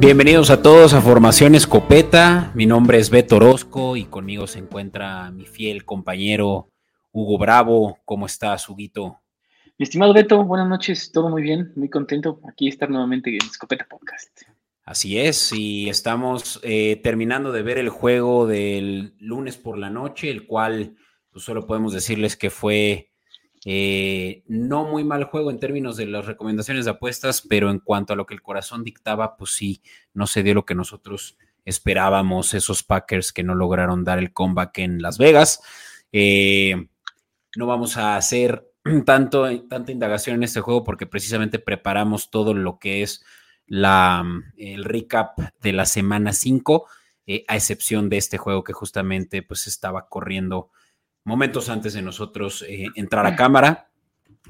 Bienvenidos a todos a Formación Escopeta. Mi nombre es Beto Orozco y conmigo se encuentra mi fiel compañero Hugo Bravo. ¿Cómo estás, Huguito? Mi estimado Beto, buenas noches, todo muy bien, muy contento aquí estar nuevamente en Escopeta Podcast. Así es, y estamos eh, terminando de ver el juego del lunes por la noche, el cual pues, solo podemos decirles que fue eh, no muy mal juego en términos de las recomendaciones de apuestas, pero en cuanto a lo que el corazón dictaba, pues sí, no se dio lo que nosotros esperábamos, esos Packers que no lograron dar el comeback en Las Vegas. Eh, no vamos a hacer tanto, tanta indagación en este juego porque precisamente preparamos todo lo que es la, el recap de la semana 5, eh, a excepción de este juego que justamente pues estaba corriendo momentos antes de nosotros eh, entrar a cámara.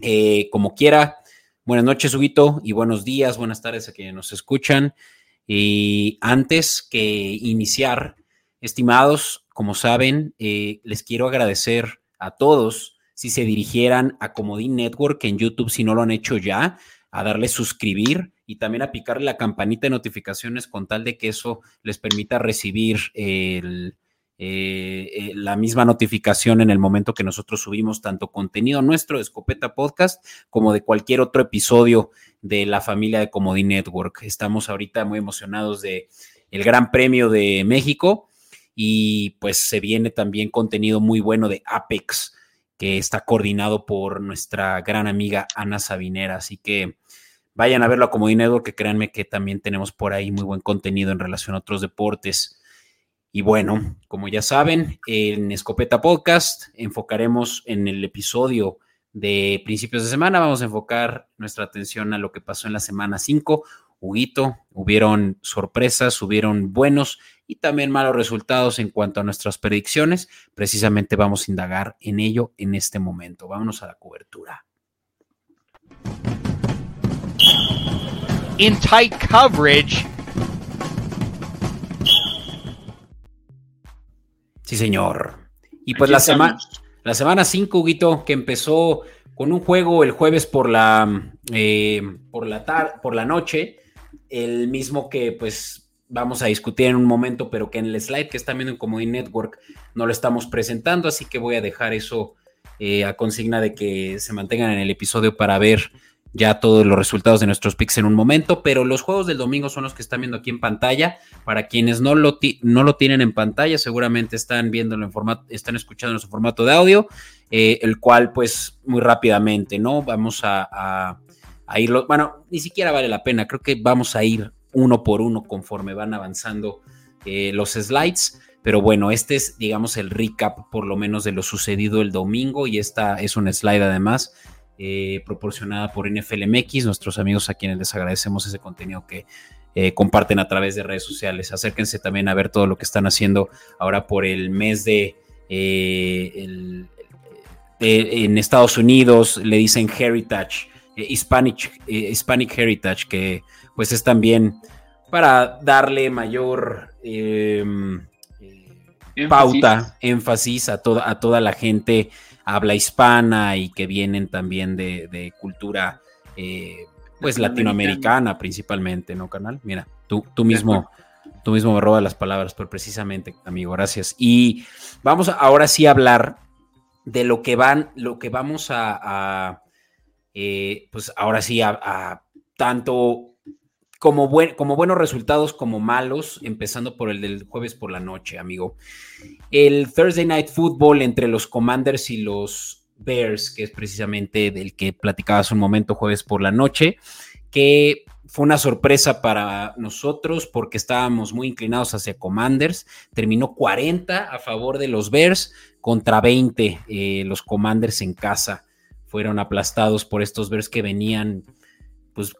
Eh, como quiera, buenas noches, Huguito, y buenos días, buenas tardes a quienes nos escuchan. Y antes que iniciar, estimados, como saben, eh, les quiero agradecer a todos si se dirigieran a Comodín Network en YouTube, si no lo han hecho ya, a darle suscribir y también a picarle la campanita de notificaciones con tal de que eso les permita recibir el, eh, eh, la misma notificación en el momento que nosotros subimos tanto contenido nuestro de Escopeta Podcast como de cualquier otro episodio de la familia de Comedy Network. Estamos ahorita muy emocionados de el Gran Premio de México y pues se viene también contenido muy bueno de Apex que está coordinado por nuestra gran amiga Ana Sabinera. Así que vayan a verlo a Comedy Network, que créanme que también tenemos por ahí muy buen contenido en relación a otros deportes. Y bueno, como ya saben, en Escopeta Podcast enfocaremos en el episodio de principios de semana, vamos a enfocar nuestra atención a lo que pasó en la semana 5. Huguito, hubieron sorpresas, hubieron buenos y también malos resultados en cuanto a nuestras predicciones. Precisamente vamos a indagar en ello en este momento. Vámonos a la cobertura. In tight coverage. Sí, señor. Y pues la semana, la semana 5, Huguito, que empezó con un juego el jueves por la, eh, por, la por la noche, el mismo que pues vamos a discutir en un momento, pero que en el slide que están viendo en Comedy Network no lo estamos presentando, así que voy a dejar eso eh, a consigna de que se mantengan en el episodio para ver ya todos los resultados de nuestros picks en un momento, pero los juegos del domingo son los que están viendo aquí en pantalla. Para quienes no lo, no lo tienen en pantalla, seguramente están viéndolo en formato, están escuchando en su formato de audio, eh, el cual pues muy rápidamente, ¿no? Vamos a, irlo, bueno, ni siquiera vale la pena, creo que vamos a ir uno por uno conforme van avanzando eh, los slides. Pero bueno, este es, digamos, el recap por lo menos de lo sucedido el domingo y esta es un slide además eh, proporcionada por NFLMX, nuestros amigos a quienes les agradecemos ese contenido que eh, comparten a través de redes sociales. Acérquense también a ver todo lo que están haciendo ahora por el mes de... Eh, en Estados Unidos le dicen Heritage, Hispanic, Hispanic Heritage, que pues es también para darle mayor em, pauta, énfasis a toda, a toda la gente habla hispana y que vienen también de, cultura eh, pues latinoamericana principalmente, ¿no, canal? Mira, tú, tú mismo, tú mismo me robas las palabras, pero precisamente, amigo, gracias. Y vamos ahora sí a hablar de lo que van, lo que vamos a, eh, pues ahora sí a tanto como, buenos resultados como malos, empezando por el del jueves por la noche, amigo. El Thursday Night Football entre los Commanders y los Bears, que es precisamente del que platicabas un momento jueves por la noche, que fue una sorpresa para nosotros porque estábamos muy inclinados hacia Commanders. Terminó 40 a favor de los Bears contra 20 eh, los Commanders en casa. Fueron aplastados por estos Bears que venían pues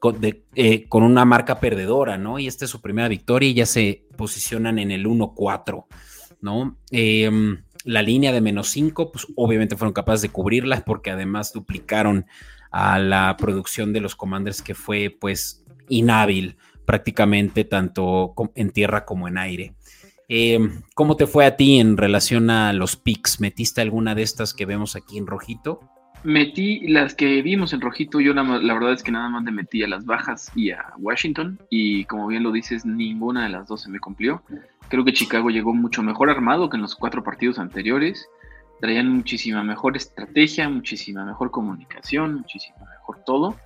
eh, con, una marca perdedora, ¿no? Y esta es su primera victoria y ya se posicionan en el 1-4, ¿no? Em, la línea de menos 5, pues obviamente fueron capaces de cubrirla porque además duplicaron a la producción de los Commanders que fue pues inhábil prácticamente tanto en tierra como en aire. Em, ¿Cómo te fue a ti en relación a los picks? ¿Metiste alguna de estas que vemos aquí en rojito? Metí las que vimos en rojito, yo la, la, verdad es que nada más le metí a las bajas y a Washington y como bien lo dices, ninguna de las dos se me cumplió. Creo que Chicago llegó mucho mejor armado que en los cuatro partidos anteriores. Traían muchísima mejor estrategia, muchísima mejor comunicación, muchísimo mejor todo.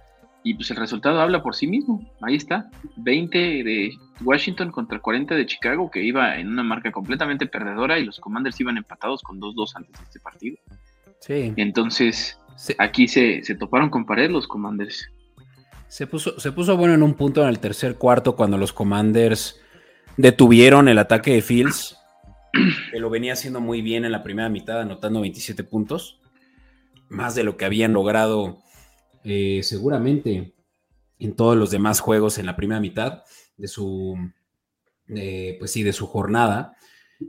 Y pues el resultado habla por sí mismo. Ahí está. 20 de Washington contra 40 de Chicago, que iba en una marca completamente perdedora y los Commanders iban empatados con 2-2 antes de este partido. Sí. Entonces, Aquí se, toparon con pared los Commanders. Se puso, se puso bueno en un punto en el tercer cuarto cuando los Commanders detuvieron el ataque de Fields, que lo venía haciendo muy bien en la primera mitad, anotando 27 puntos, más de lo que habían logrado eh, seguramente en todos los demás juegos en la primera mitad de su, pues sí, de su jornada.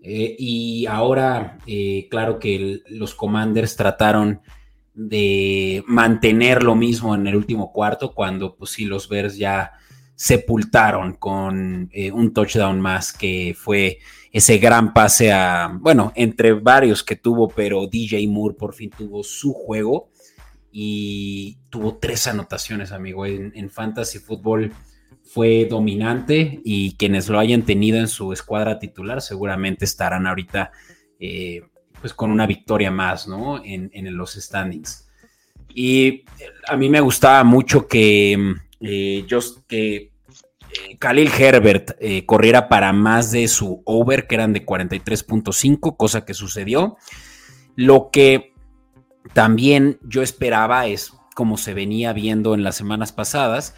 Eh, y ahora, eh, claro que los Commanders trataron de mantener lo mismo en el último cuarto, cuando pues sí los Bears ya sepultaron con eh, un touchdown más que fue ese gran pase a, bueno, entre varios que tuvo, pero DJ Moore por fin tuvo su juego y tuvo tres anotaciones, amigo. En, Fantasy Football fue dominante y quienes lo hayan tenido en su escuadra titular seguramente estarán ahorita eh, pues con una victoria más, ¿no? En, los standings. Y a mí me gustaba mucho que, eh, que eh, Khalil Herbert eh, corriera para más de su over, que eran de 43.5, cosa que sucedió. Lo que también yo esperaba es, como se venía viendo en las semanas pasadas,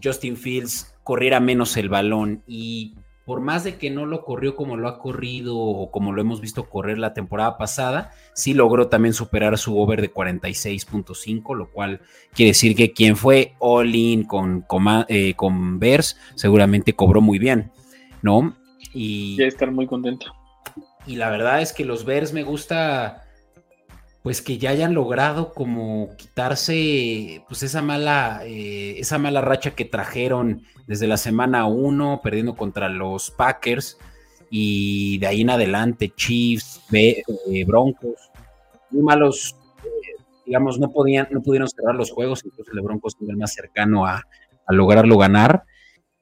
Justin Fields corriera menos el balón y por más de que no lo corrió como lo ha corrido o como lo hemos visto correr la temporada pasada, sí logró también superar su over de 46.5, lo cual quiere decir que quien fue all-in con, con, eh, con Bears seguramente cobró muy bien, ¿no? Y ya estar muy contento. Y la verdad es que los Bears me gusta pues que ya hayan logrado como quitarse pues esa mala, eh, esa mala racha que trajeron desde la semana 1, perdiendo contra los Packers y de ahí en adelante Chiefs, eh, Broncos, muy malos, eh, digamos, no, podían, no pudieron cerrar los juegos, incluso el Broncos fue el más cercano a, a lograrlo ganar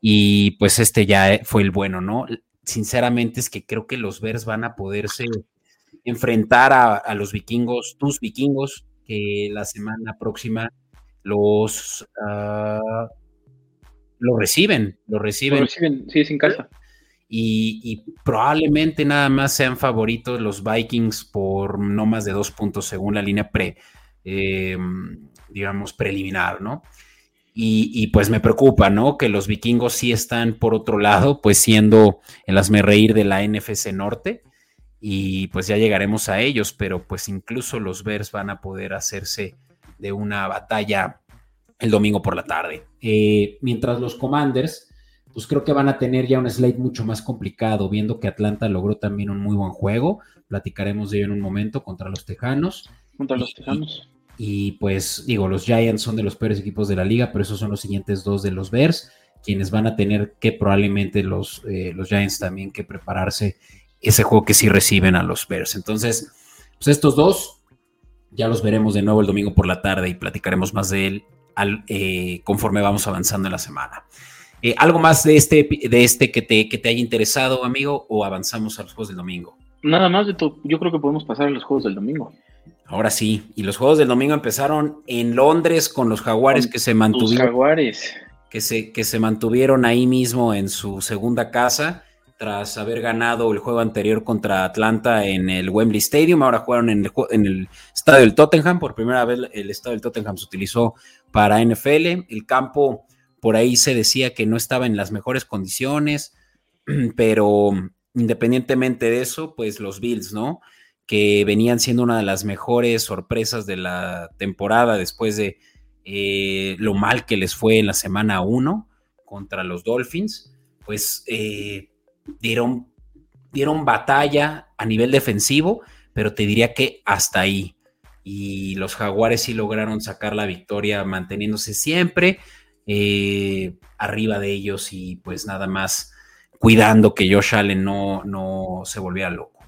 y pues este ya fue el bueno, ¿no? Sinceramente es que creo que los Bears van a poderse enfrentar a, los vikingos, tus vikingos, que la semana próxima los, uh, lo reciben, lo reciben. Lo reciben, sí, sin casa. Y, probablemente nada más sean favoritos los Vikings por no más de dos puntos según la línea pre, em, digamos, preliminar, ¿no? Y, y, pues me preocupa, ¿no? Que los vikingos sí están por otro lado, pues siendo el asme reír de la NFC Norte y pues ya llegaremos a ellos, pero pues incluso los Bears van a poder hacerse de una batalla el domingo por la tarde. Eh, mientras los Commanders, pues creo que van a tener ya un slate mucho más complicado, viendo que Atlanta logró también un muy buen juego. Platicaremos de ello en un momento contra los Tejanos. Contra los Tejanos. Y, pues digo, los Giants son de los peores equipos de la liga, pero esos son los siguientes dos de los Bears, quienes van a tener que probablemente los, eh, los Giants también que prepararse ese juego que sí reciben a los Bears. Entonces, pues estos dos ya los veremos de nuevo el domingo por la tarde y platicaremos más de él eh, conforme vamos avanzando en la semana. Eh, ¿Algo más de este, de este que, te, que te haya interesado, amigo, o avanzamos a los juegos del domingo? Nada más de todo. Yo creo que podemos pasar a los juegos del domingo. Ahora sí, y los juegos del domingo empezaron en Londres con los Jaguares que se mantuvieron. Jaguares. Que se, que se mantuvieron ahí mismo en su segunda casa tras haber ganado el juego anterior contra Atlanta en el Wembley Stadium. Ahora jugaron en el, estadio del Tottenham. Por primera vez el estadio del Tottenham se utilizó para NFL. El campo por ahí se decía que no estaba en las mejores condiciones, pero independientemente de eso, pues los Bills, ¿no? Que venían siendo una de las mejores sorpresas de la temporada después de eh, lo mal que les fue en la semana 1 contra los Dolphins, pues eh, dieron, dieron batalla a nivel defensivo, pero te diría que hasta ahí. Y los jaguares sí lograron sacar la victoria manteniéndose siempre eh, arriba de ellos y pues nada más cuidando que Josh Allen no, no se volviera loco.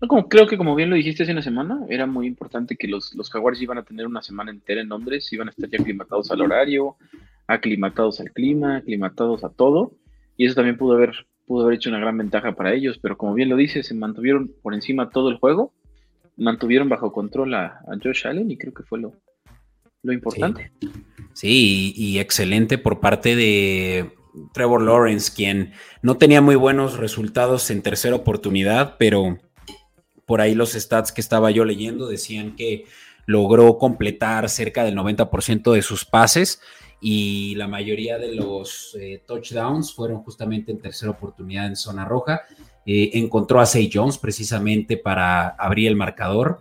No, como creo que como bien lo dijiste hace una semana, era muy importante que los, los Jaguares iban a tener una semana entera en Londres, iban a estar ya aclimatados al horario, aclimatados al clima, aclimatados a todo, y eso también pudo haber, pudo haber hecho una gran ventaja para ellos, pero como bien lo dices, se mantuvieron por encima todo el juego, mantuvieron bajo control a, Josh Allen y creo que fue lo, lo importante. Sí, y, excelente por parte de Trevor Lawrence, quien no tenía muy buenos resultados en tercera oportunidad, pero por ahí los stats que estaba yo leyendo decían que logró completar cerca del 90% de sus pases y la mayoría de los eh, touchdowns fueron justamente en tercera oportunidad en zona roja. Eh, encontró a Say Jones precisamente para abrir el marcador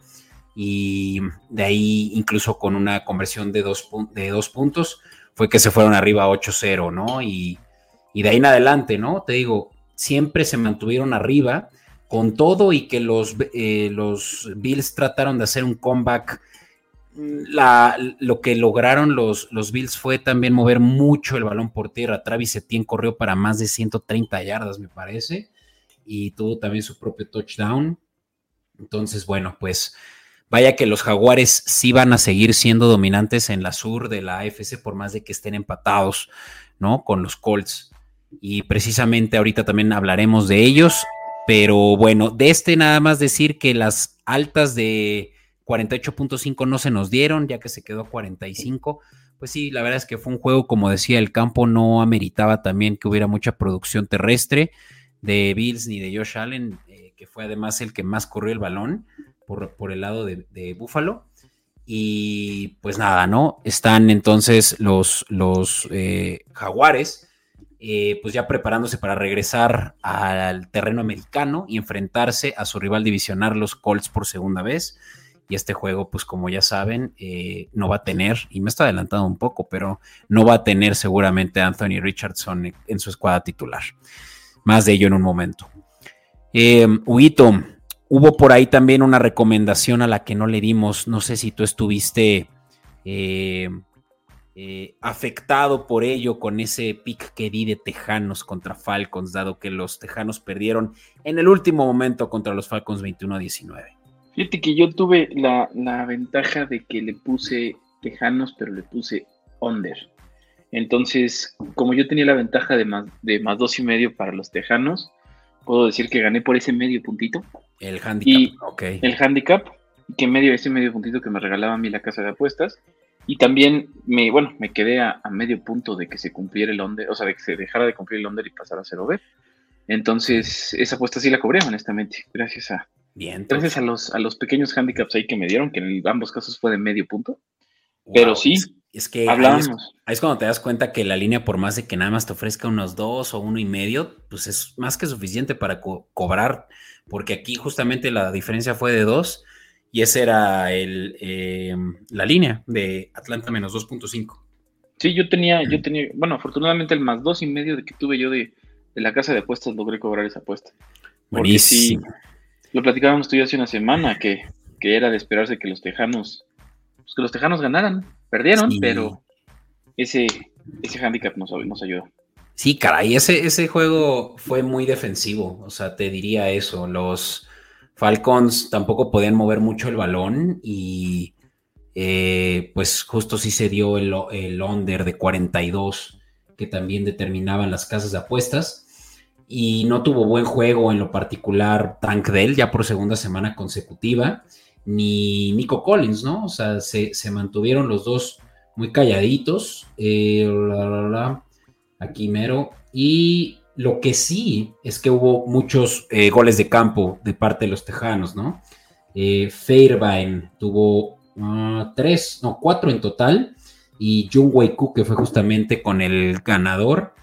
y de ahí incluso con una conversión de dos, de dos puntos fue que se fueron arriba 8-0, ¿no? Y, de ahí en adelante, ¿no? Te digo, siempre se mantuvieron arriba con todo y que los, eh, los Bills trataron de hacer un comeback. Lo que lograron los, los Bills fue también mover mucho el balón por tierra. Travis Etienne corrió para más de 130 yardas, me parece, y tuvo también su propio touchdown. Entonces, bueno, pues Vaya que los Jaguares sí van a seguir siendo dominantes en la sur de la AFC por más de que estén empatados, ¿no? Con los Colts. Y precisamente ahorita también hablaremos de ellos. Pero bueno, de este nada más decir que las altas de 48.5 no se nos dieron, ya que se quedó a 45. Pues sí, la verdad es que fue un juego, como decía, el campo no ameritaba también que hubiera mucha producción terrestre de Bills ni de Josh Allen, eh, que fue además el que más corrió el balón por, el lado de, Búfalo. Y pues nada, ¿no? Están entonces los, los eh, jaguares, eh, pues ya preparándose para regresar al terreno americano y enfrentarse a su rival divisional, los Colts, por segunda vez. Y este juego, pues como ya saben, eh, no va a tener, y me está adelantando un poco, pero no va a tener seguramente Anthony Richardson en su escuadra titular. Más de ello en un momento. Eh, Hubo por ahí también una recomendación a la que no le dimos. No sé si tú estuviste eh, eh, afectado por ello con ese pick que di de Tejanos contra Falcons, dado que los Tejanos perdieron en el último momento contra los Falcons 21 a 19. Fíjate que yo tuve la, ventaja de que le puse Tejanos, pero le puse under. Entonces, como yo tenía la ventaja de más, de más dos y medio para los Tejanos, puedo decir que gané por ese medio puntito. El handicap, ok. El handicap, que medio ese medio puntito que me regalaba a mí la casa de apuestas. Y también me, bueno, me quedé a, medio punto de que se cumpliera el under, o sea, de que se dejara de cumplir el under y pasara a ser over. Entonces, esa apuesta sí la cobré, honestamente, gracias a, Bien, gracias a los, a los pequeños handicaps ahí que me dieron, que en ambos casos fue de medio punto. Pero sí, es que ahí es, cuando te das cuenta que la línea, por más de que nada más te ofrezca unos dos o uno y medio, pues es más que suficiente para cobrar, porque aquí justamente la diferencia fue de dos y esa era el, em, la línea de Atlanta menos 2.5. Sí, yo tenía, yo tenía, bueno, afortunadamente el más dos y medio de que tuve yo de, la casa de apuestas logré cobrar esa apuesta. Buenísimo. Lo platicábamos tú y hace una semana que, que era de esperarse que los tejanos, pues que los tejanos ganaran. Perdieron, pero ese, ese handicap nos, nos ayudó. Sí, caray, ese, ese juego fue muy defensivo, o sea, te diría eso, los Falcons tampoco podían mover mucho el balón y eh, pues justo sí se dio el, el under de 42 que también determinaban las casas de apuestas y no tuvo buen juego en lo particular Tank Dell ya por segunda semana consecutiva ni Nico Collins, ¿no? O sea, se, mantuvieron los dos muy calladitos. Eh, aquí mero. Y lo que sí es que hubo muchos eh, goles de campo de parte de los tejanos, ¿no? Eh, Fairbairn tuvo ah, tres, no, cuatro en total. Y Jung Wei que fue justamente con el ganador,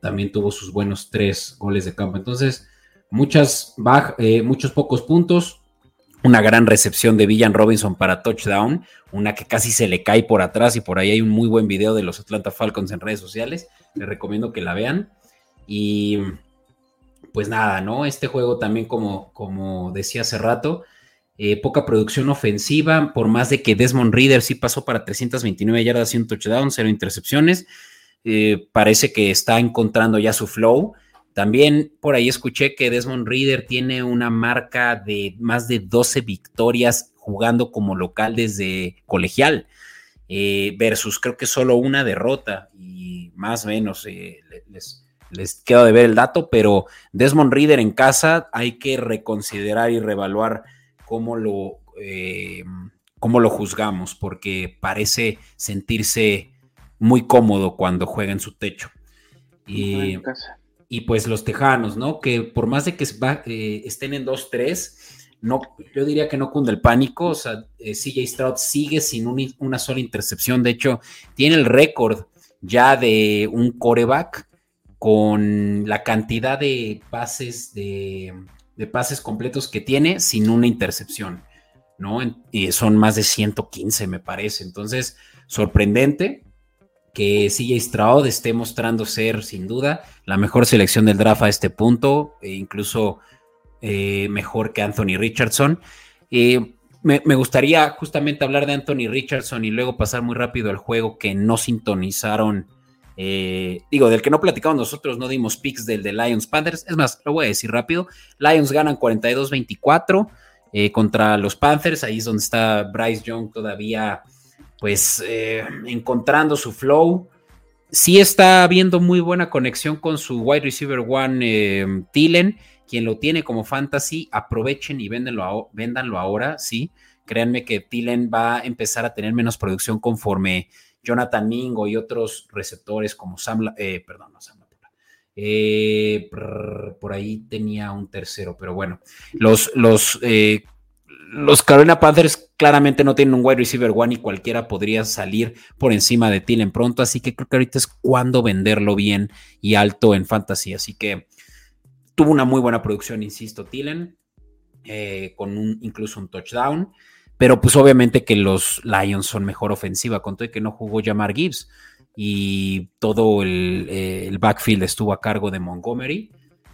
también tuvo sus buenos tres goles de campo. Entonces, muchas muchos pocos puntos, una gran recepción de Villan Robinson para touchdown, una que casi se le cae por atrás y por ahí hay un muy buen video de los Atlanta Falcons en redes sociales, les recomiendo que la vean. Y pues nada, ¿no? Este juego también como, como decía hace rato, eh, poca producción ofensiva, por más de que Desmond Reader sí pasó para 329 yardas y un touchdown, cero intercepciones, eh, parece que está encontrando ya su flow. También por ahí escuché que Desmond Reader tiene una marca de más de 12 victorias jugando como local desde colegial, eh, versus creo que solo una derrota y más o menos eh, les, les quedo de ver el dato, pero Desmond Reader en casa hay que reconsiderar y reevaluar cómo lo, cómo lo juzgamos, porque parece sentirse muy cómodo cuando juega en su techo. Y, y pues los tejanos, ¿no? Que por más de que eh, estén en 2-3, no, yo diría que no cunde el pánico. O sea, eh, CJ Stroud sigue sin una sola intercepción. De hecho, tiene el récord ya de un coreback con la cantidad de pases de, pases completos que tiene sin una intercepción, ¿no? Y son más de 115, me parece. Entonces, sorprendente que CJ Stroud esté mostrando ser, sin duda, la mejor selección del draft a este punto, e incluso eh, mejor que Anthony Richardson. Eh, me, gustaría justamente hablar de Anthony Richardson y luego pasar muy rápido al juego que no sintonizaron. Eh, digo, del que no platicamos nosotros, no dimos picks del de Lions Panthers. Es más, lo voy a decir rápido. Lions ganan 42-24 contra los Panthers. Ahí es donde está Bryce Young todavía pues eh, encontrando su flow. Sí está habiendo muy buena conexión con su wide receiver one eh, Thielen, quien lo tiene como fantasy, aprovechen y véndanlo, ahora, sí. Créanme que Thielen va a empezar a tener menos producción conforme Jonathan Mingo y otros receptores como Sam, eh, perdón, no Sam por ahí tenía un tercero, pero bueno, los, los los Carolina Panthers claramente no tienen un wide receiver one y cualquiera podría salir por encima de Tillen pronto, así que creo que ahorita es cuando venderlo bien y alto en fantasy, así que tuvo una muy buena producción, insisto, Tillen, eh, con un, incluso un touchdown, pero pues obviamente que los Lions son mejor ofensiva, con todo que no jugó Jamar Gibbs y todo el, eh, el backfield estuvo a cargo de Montgomery,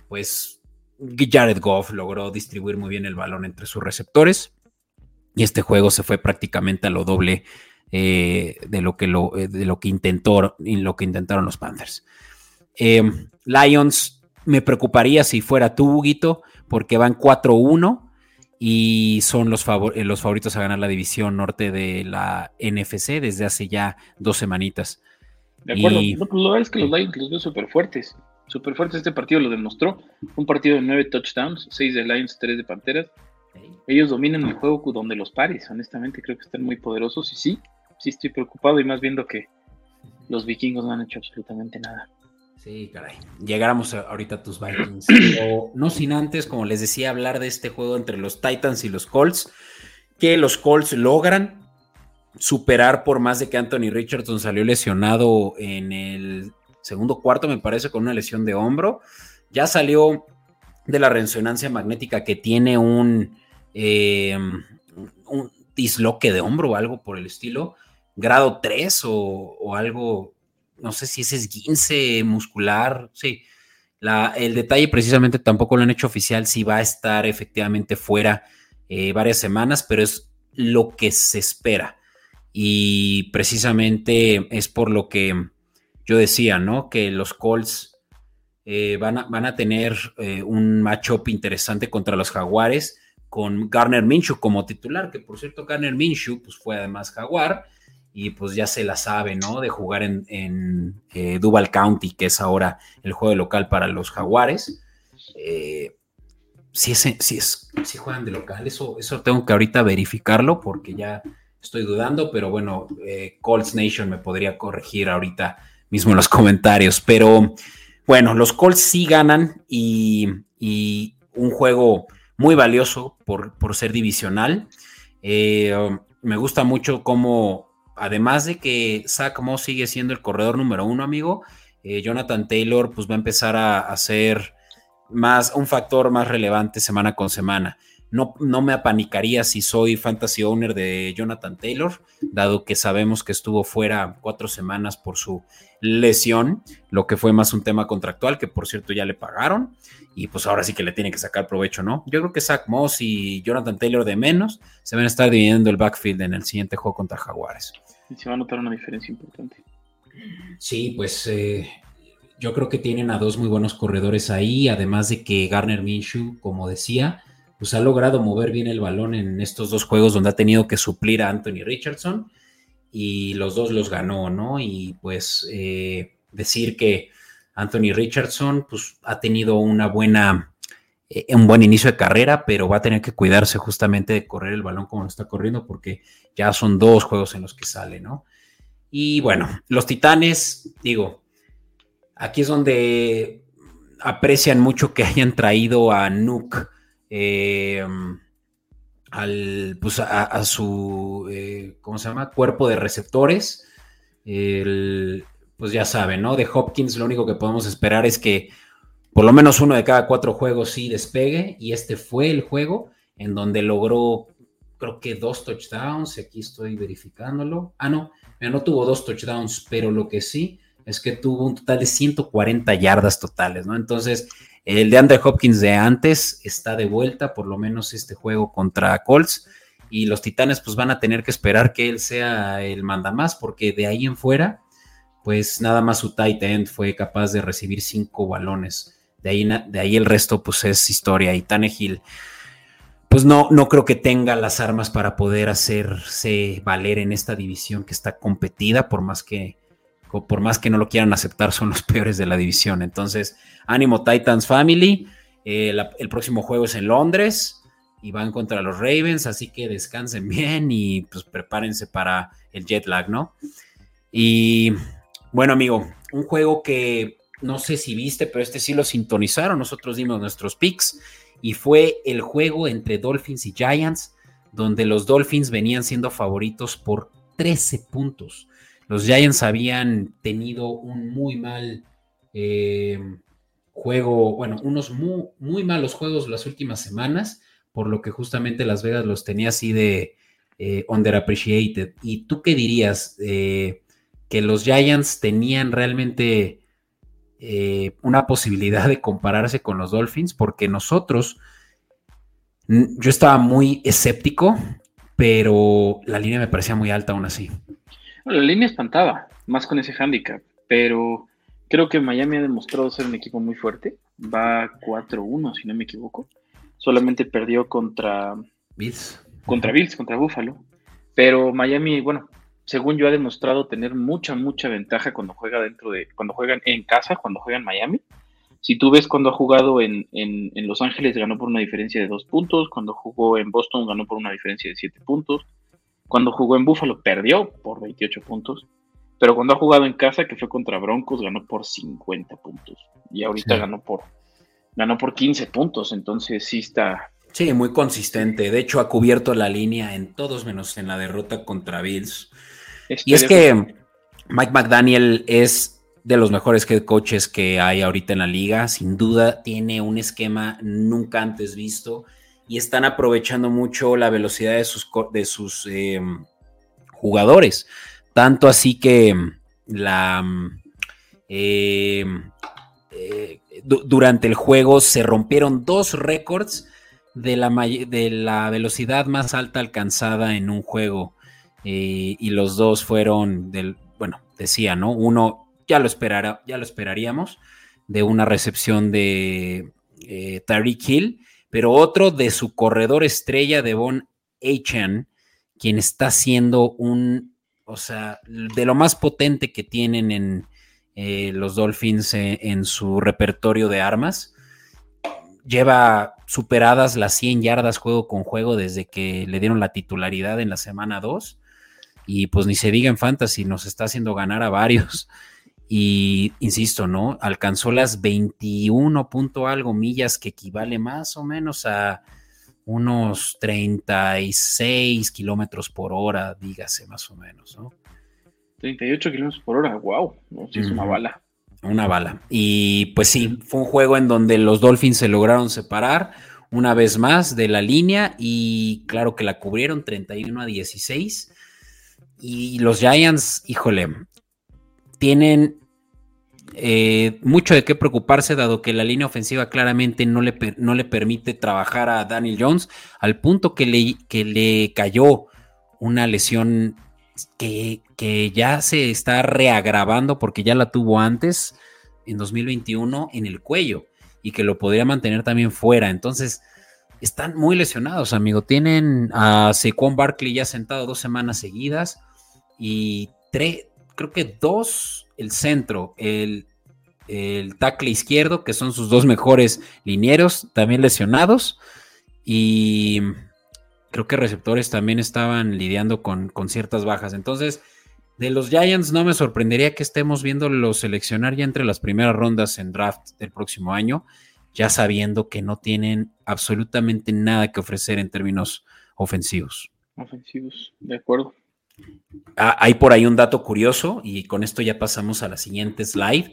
pues Jared Goff logró distribuir muy bien el balón entre sus receptores y este juego se fue prácticamente a lo doble eh, de, lo que lo, eh, de lo que intentó y lo que intentaron los Panthers. Eh, Lions me preocuparía si fuera tú, Huguito, porque van 4-1 y son los, los, favoritos a ganar la división norte de la NFC desde hace ya dos semanitas. De acuerdo, pues, lo es que los Lions los veo súper fuertes súper fuerte. Este partido lo demostró. Un partido de nueve touchdowns, seis de Lions, tres de Panteras. Ellos dominan el juego donde los pares. Honestamente, creo que están muy poderosos. Y sí, sí estoy preocupado y más viendo que los vikingos no han hecho absolutamente nada. Sí, caray. Llegáramos ahorita a tus Vikings. Pero no sin antes, como les decía, hablar de este juego entre los Titans y los Colts. Que los Colts logran superar por más de que Anthony Richardson salió lesionado en el segundo cuarto, me parece, con una lesión de hombro. Ya salió de la resonancia magnética que tiene un, eh, un disloque de hombro o algo por el estilo, grado 3 o, algo, no sé si es esguince muscular, sí. La, el detalle precisamente tampoco lo han hecho oficial si va a estar efectivamente fuera eh, varias semanas, pero es lo que se espera. Y precisamente es por lo que yo decía, ¿no? Que los Colts eh, van, a, van, a, tener eh, un matchup interesante contra los Jaguares con Garner Minshew como titular, que por cierto Garner Minshew pues fue además Jaguar y pues ya se la sabe, ¿no? De jugar en, en eh, Duval County, que es ahora el juego local para los Jaguares. si, es, si, es, si juegan de local, eso, eso tengo que ahorita verificarlo porque ya estoy dudando, pero bueno, Colts Nation me podría corregir ahorita mismo en los comentarios. Pero bueno, los Colts sí ganan y, un juego muy valioso por, por ser divisional. Eh, me gusta mucho cómo, además de que Zach Moss sigue siendo el corredor número uno, amigo, eh, Jonathan Taylor pues va a empezar a, a ser más un factor más relevante semana con semana. No, me apanicaría si soy fantasy owner de Jonathan Taylor, dado que sabemos que estuvo fuera cuatro semanas por su lesión, lo que fue más un tema contractual, que por cierto ya le pagaron, y pues ahora sí que le tiene que sacar provecho, ¿no? Yo creo que Zach Moss y Jonathan Taylor de menos se van a estar dividiendo el backfield en el siguiente juego contra Jaguares. Y se va a notar una diferencia importante. Sí, pues eh, yo creo que tienen a dos muy buenos corredores ahí, además de que Garner Minshew, como decía, pues ha logrado mover bien el balón en estos dos juegos donde ha tenido que suplir a Anthony Richardson y los dos los ganó, ¿no? Y pues eh, decir que Anthony Richardson pues ha tenido una buena, eh, un buen inicio de carrera, pero va a tener que cuidarse justamente de correr el balón como lo está corriendo porque ya son dos juegos en los que sale, ¿no? Y bueno, los Titanes, digo, aquí es donde aprecian mucho que hayan traído a Nuke eh, al, pues a, su, eh, ¿cómo se llama? Cuerpo de receptores. pues ya saben, ¿no? De Hopkins lo único que podemos esperar es que por lo menos uno de cada cuatro juegos sí despegue y este fue el juego en donde logró creo que dos touchdowns, aquí estoy verificándolo. Ah, no, no tuvo dos touchdowns, pero lo que sí es que tuvo un total de 140 yardas totales, ¿no? Entonces, el de Andre Hopkins de antes está de vuelta, por lo menos este juego contra Colts. Y los Titanes pues van a tener que esperar que él sea el mandamás, porque de ahí en fuera, pues nada más su tight end fue capaz de recibir cinco balones. De ahí, de ahí el resto pues es historia. Y Tannehill, pues no, no creo que tenga las armas para poder hacerse valer en esta división que está competida, por más que por más que no lo quieran aceptar, son los peores de la división. Entonces, ánimo Titans Family. Eh, el próximo juego es en Londres y van contra los Ravens, así que descansen bien y pues prepárense para el jet lag, ¿no? Y bueno, amigo, un juego que no sé si viste, pero este sí lo sintonizaron. Nosotros dimos nuestros picks y fue el juego entre Dolphins y Giants, donde los Dolphins venían siendo favoritos por 13 puntos. Los Giants habían tenido un muy mal eh, juego, bueno, unos muy, malos juegos las últimas semanas, por lo que justamente Las Vegas los tenía así de eh, underappreciated. ¿Y tú qué dirías? Eh, que los Giants tenían realmente una posibilidad de compararse con los Dolphins, porque nosotros, yo estaba muy escéptico, pero la línea me parecía muy alta aún así la línea espantaba, más con ese handicap, pero creo que Miami ha demostrado ser un equipo muy fuerte. Va 4-1, si no me equivoco. Solamente perdió contra Bills. Contra Bills, contra Buffalo. Pero Miami, bueno, según yo ha demostrado tener mucha, mucha ventaja cuando juega dentro de, cuando juegan en casa, cuando juegan Miami. Si tú ves cuando ha jugado en, en, en Los Ángeles ganó por una diferencia de dos puntos, cuando jugó en Boston ganó por una diferencia de siete puntos, cuando jugó en Buffalo perdió por 28 puntos, pero cuando ha jugado en casa, que fue contra Broncos, ganó por 50 puntos. Y ahorita ganó por ganó por 15 puntos, entonces sí está Sí, muy consistente. De hecho, ha cubierto la línea en todos menos en la derrota contra Bills. y es que Mike McDaniel es de los mejores head coaches que hay ahorita en la liga. Sin duda, tiene un esquema nunca antes visto y están aprovechando mucho la velocidad de sus, de sus eh, jugadores. Tanto así que la, eh, eh, durante el juego se rompieron dos récords de la, de la velocidad más alta alcanzada en un juego. y los dos fueron del, bueno, decía, ¿no? Uno ya lo, esperara, ya lo esperaríamos, de una recepción de Tariq Hill pero otro de su corredor estrella, Devon Achan, quien está siendo un, o sea, de lo más potente que tienen en eh, los Dolphins eh, en su repertorio de armas. Lleva superadas las 100 yardas juego con juego desde que le dieron la titularidad en la semana 2. Y pues ni se diga en fantasy, nos está haciendo ganar a varios. Y insisto, ¿no? Alcanzó las 21 punto algo millas, que equivale más o menos a unos 36 kilómetros por hora, dígase más o menos, ¿no? 38 kilómetros por hora, wow, ¿no? Sí, es una bala. Una bala. Y pues sí, fue un juego en donde los Dolphins se lograron separar una vez más de la línea y claro que la cubrieron 31 a 16. Y los Giants, híjole, tienen eh, mucho de qué preocuparse, dado que la línea ofensiva claramente no le, no le permite trabajar a Daniel Jones, al punto que le, que le cayó una lesión que, que, ya se está reagravando porque ya la tuvo antes. en 2021 en el cuello y que lo podría mantener también fuera. Entonces, están muy lesionados, amigo. Tienen a Saquon Barkley ya sentado dos semanas seguidas y tres, creo que dos, el centro, el, el tackle izquierdo, que son sus dos mejores linieros, también lesionados. Y creo que receptores también estaban lidiando con, con ciertas bajas. Entonces, de los Giants no me sorprendería que estemos viendo seleccionar ya entre las primeras rondas en draft del próximo año, ya sabiendo que no tienen absolutamente nada que ofrecer en términos ofensivos. Ofensivos, de acuerdo. Ah, hay por ahí un dato curioso y con esto ya pasamos a la siguiente slide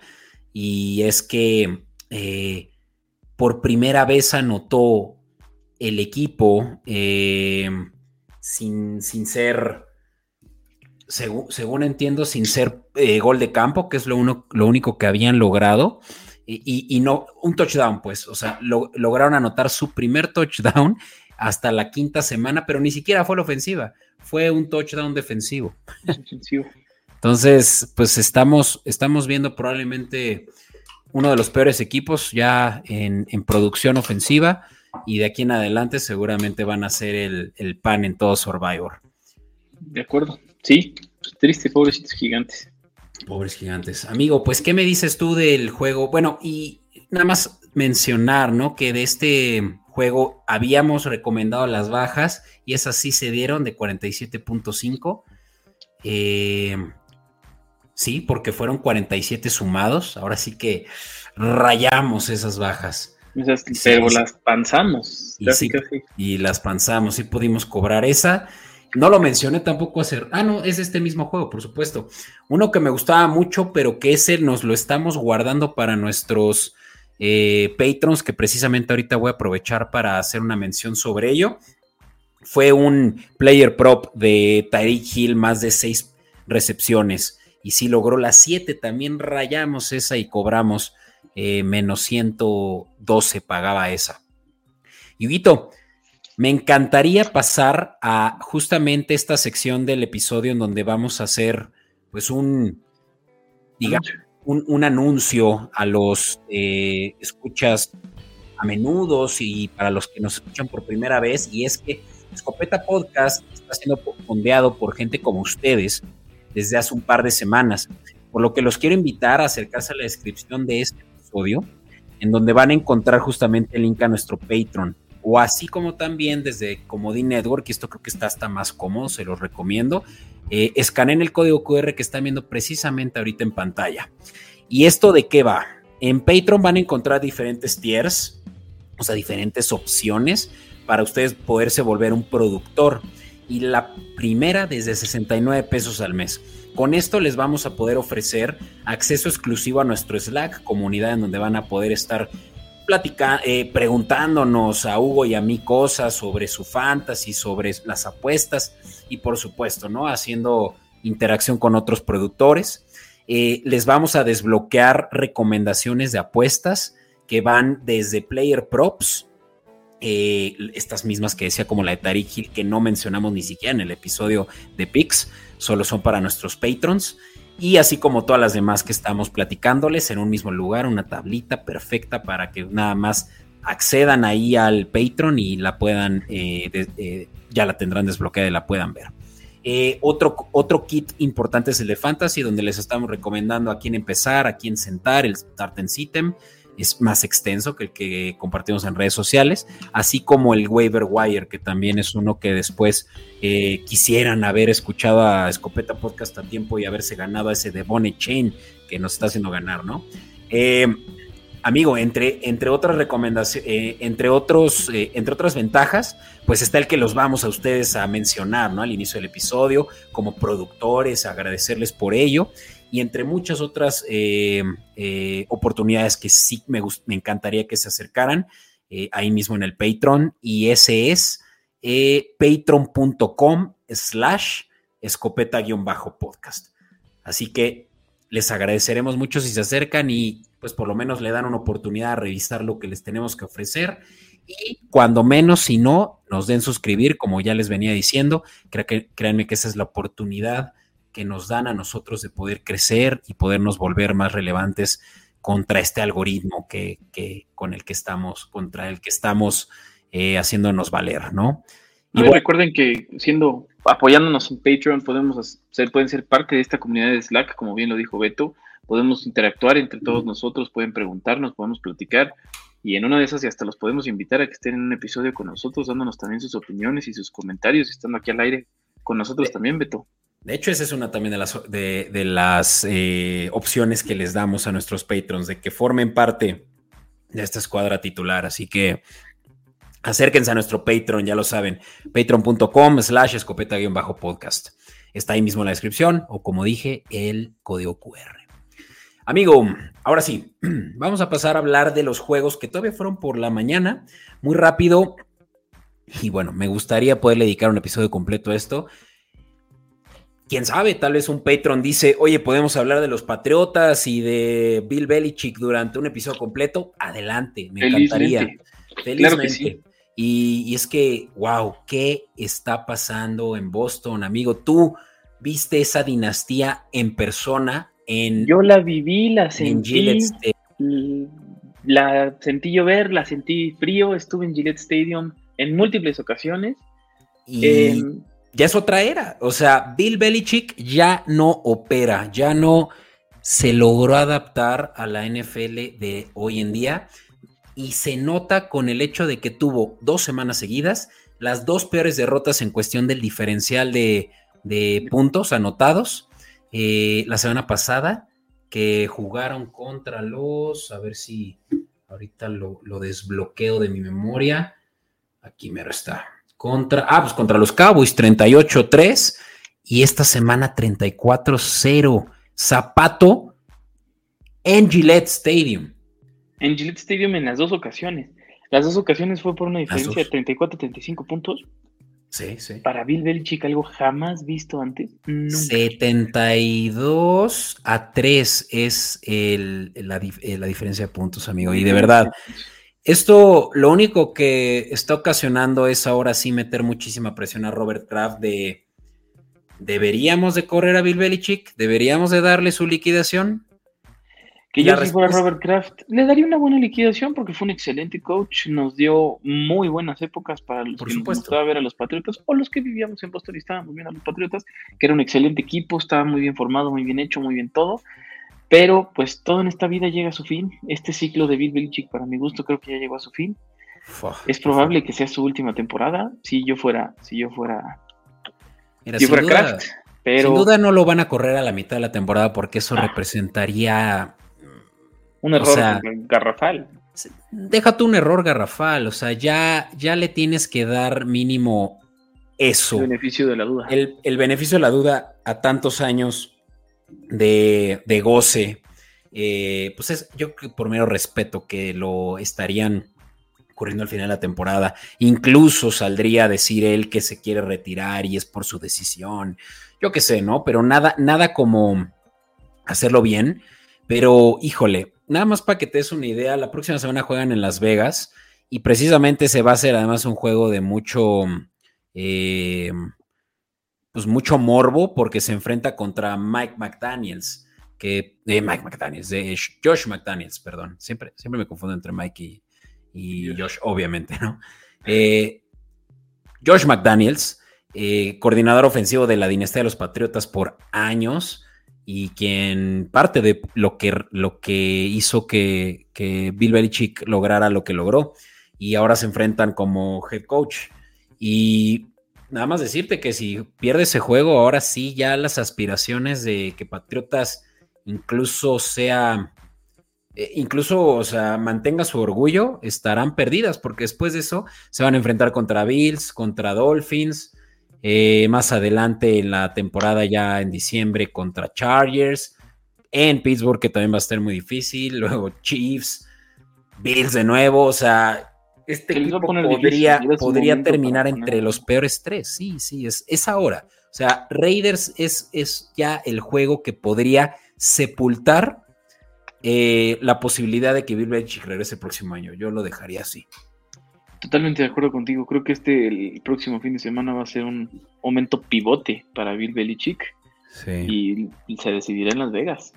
y es que eh, por primera vez anotó el equipo eh, sin, sin ser según, entiendo, sin ser eh, gol de campo, que es lo, uno, lo único que habían logrado. Y, no, un touchdown, pues, o sea, lograron anotar su primer touchdown hasta la quinta semana, pero ni siquiera fue la ofensiva, fue un touchdown defensivo. Entonces, pues estamos, estamos viendo probablemente uno de los peores equipos ya en, producción ofensiva y de aquí en adelante seguramente van a ser el, el pan en todo Survivor. De acuerdo. Sí, triste, pobrecitos gigantes. Pobres gigantes. Amigo, pues, ¿qué me dices tú del juego? Bueno, y nada más mencionar, ¿no? Que de este juego habíamos recomendado las bajas y esas sí se dieron de 47.5. Eh, sí, porque fueron 47 sumados. Ahora sí que rayamos esas bajas. pero las panzamos. Y, y las panzamos, sí pudimos cobrar esa. No lo mencioné tampoco hacer. Ah, no, es este mismo juego, por supuesto. Uno que me gustaba mucho, pero que ese nos lo estamos guardando para nuestros eh, patrons, que precisamente ahorita voy a aprovechar para hacer una mención sobre ello. Fue un player prop de Tyreek Hill, más de seis recepciones. Y si logró las siete, también rayamos esa y cobramos eh, menos 112, pagaba esa. Y me encantaría pasar a justamente esta sección del episodio en donde vamos a hacer pues un, digamos, un, anuncio a los eh, escuchas a menudo y para los que nos escuchan por primera vez y es que Escopeta Podcast está siendo fondeado por gente como ustedes desde hace un par de semanas, por lo que los quiero invitar a acercarse a la descripción de este episodio, en donde van a encontrar justamente el link a nuestro Patreon o así como también desde Comodín Network, y esto creo que está hasta más cómodo, se los recomiendo, eh, escaneen el código QR que están viendo precisamente ahorita en pantalla. ¿Y esto de qué va? En Patreon van a encontrar diferentes tiers, o sea, diferentes opciones para ustedes poderse volver un productor. Y la primera desde 69 pesos al mes. Con esto les vamos a poder ofrecer acceso exclusivo a nuestro Slack, comunidad en donde van a poder estar platicando, eh, preguntándonos a Hugo y a mí cosas sobre su fantasy, sobre las apuestas y por supuesto, ¿no? Haciendo interacción con otros productores. Eh, les vamos a desbloquear recomendaciones de apuestas que van desde player props, eh, estas mismas que decía como la de Tariq que no mencionamos ni siquiera en el episodio de Pix, solo son para nuestros patrons y así como todas las demás que estamos platicándoles en un mismo lugar, una tablita perfecta para que nada más accedan ahí al Patreon y la puedan, eh, eh, ya la tendrán desbloqueada y la puedan ver. Eh, otro, otro kit importante es el de Fantasy, donde les estamos recomendando a quién empezar, a quién sentar, el Start and Sitem es más extenso que el que compartimos en redes sociales, así como el Waiver Wire, que también es uno que después eh, quisieran haber escuchado a Escopeta Podcast a tiempo y haberse ganado a ese de Bonnet Chain que nos está haciendo ganar, ¿no? Eh, amigo, entre, entre otras recomendaciones, eh, entre, otros, entre otras ventajas, pues está el que los vamos a ustedes a mencionar, ¿no? Al inicio del episodio, como productores, agradecerles por ello y entre muchas otras eh, eh, oportunidades que sí me, me, encantaría que se acercaran eh, ahí mismo en el Patreon y ese es patreon.com slash escopeta-podcast. Así que les agradeceremos mucho si se acercan y pues por lo menos le dan una oportunidad a revisar lo que les tenemos que ofrecer y cuando menos, si no, nos den suscribir, como ya les venía diciendo, que, créanme que esa es la oportunidad que nos dan a nosotros de poder crecer y podernos volver más relevantes contra este algoritmo que, con el que estamos, contra el que estamos eh, haciéndonos valer, ¿no? Y recuerden que siendo apoyándonos en Patreon podemos ser, pueden ser parte de esta comunidad de Slack, como bien lo dijo Beto, podemos interactuar entre todos nosotros, pueden preguntarnos, podemos platicar y en una de esas y hasta los podemos invitar a que estén en un episodio con nosotros, dándonos también sus opiniones y sus comentarios, estando aquí al aire con nosotros también, Beto. De hecho, esa es una también de las, eh, opciones que les damos a nuestros patrons, de que formen parte de esta escuadra titular. Así que acérquense a nuestro Patreon, ya lo saben, patreon.com slash escopeta-podcast. Está ahí mismo en la descripción o como dije, el código QR. Amigo, ahora sí, vamos a pasar a hablar de los juegos que todavía fueron por la mañana, muy rápido. Y bueno, me gustaría poder dedicar un episodio completo a esto. Quién sabe, tal vez un patron dice, oye, podemos hablar de los Patriotas y de Bill Belichick durante un episodio completo. Adelante, me encantaría. Felizmente. y, y, es que, wow, ¿qué está pasando en Boston, amigo? Tú viste esa dinastía en persona yo la viví, la sentí. La sentí llover, la sentí frío, estuve en Gillette Stadium en múltiples ocasiones. Y em, ya es otra era. O sea, Bill Belichick ya no opera, ya no se logró adaptar a la NFL de hoy en día. Y se nota con el hecho de que tuvo dos semanas seguidas, las dos peores derrotas en cuestión del diferencial de, puntos anotados eh, la semana pasada que jugaron contra los, a ver si ahorita lo, desbloqueo de mi memoria. Aquí me está. Contra, ah, pues contra los Cowboys 38-3 y esta semana 34-0. Zapato en Gillette Stadium. En Gillette Stadium en las dos ocasiones. Las dos ocasiones fue por una diferencia de 34-35 puntos. Sí, sí. Para Bill Belichick, algo jamás visto antes. 72 a 3 es el, la, eh, la, diferencia de puntos, amigo. Y de verdad, esto lo único que está ocasionando es ahora sí meter muchísima presión a Robert Kraft de ¿deberíamos de correr a Bill Belichick? ¿Deberíamos de darle su liquidación? Que yo si fuera Robert Kraft, le daría una buena liquidación porque fue un excelente coach, nos dio muy buenas épocas para los que nos gustaba ver a los Patriotas o los que vivíamos en Boston y estábamos viendo a los Patriotas, que era un excelente equipo, estaba muy bien formado, muy bien hecho, muy bien todo. Pero pues todo en esta vida llega a su fin. Este ciclo de Bill Belichick, para mi gusto, creo que ya llegó a su fin. es probable que sea su última temporada. Si yo fuera, si yo fuera, si fuera Kraft. Pero... Sin duda no lo van a correr a la mitad de la temporada porque eso ah. representaría un error garrafal. Déjate un error garrafal, o sea, ya, ya le tienes que dar mínimo eso. El beneficio de la duda. El, beneficio de la duda a tantos años de, goce, eh, pues es, yo por mero respeto que lo estarían ocurriendo al final de la temporada. Incluso saldría a decir él que se quiere retirar y es por su decisión. Yo qué sé, ¿no? Pero nada, nada como hacerlo bien. Pero, híjole, nada más para que te des una idea, la próxima semana juegan en Las Vegas y precisamente se va a hacer además un juego de mucho, eh, pues mucho morbo porque se enfrenta contra Mike McDaniels, que, de Mike McDaniels, de Josh McDaniels, perdón, siempre, siempre me confundo entre Mike y, Josh, obviamente, ¿no? Eh, Josh McDaniels, eh, coordinador ofensivo de la dinastía de los Patriotas por años, y quien parte de lo que, lo que hizo que, que, Bill Belichick lograra lo que logró. Y ahora se enfrentan como head coach. Y nada más decirte que si pierde ese juego, ahora sí ya las aspiraciones de que Patriotas incluso sea, eh, incluso, o sea, mantenga su orgullo, estarán perdidas, porque después de eso se van a enfrentar contra Bills, contra Dolphins, eh, más adelante en la temporada ya en diciembre contra Chargers, en Pittsburgh que también va a estar muy difícil, luego Chiefs, Bills de nuevo, o sea, este equipo podría, podría terminar entre los peores tres, sí, sí, es, es ahora. O sea, Raiders es, es ya el juego que podría sepultar eh, la posibilidad de que Bill Belichick regrese el próximo año. Yo lo dejaría así. Totalmente de acuerdo contigo. Creo que este el próximo fin de semana va a ser un momento pivote para Bill Belichick. Y, se decidirá en Las Vegas.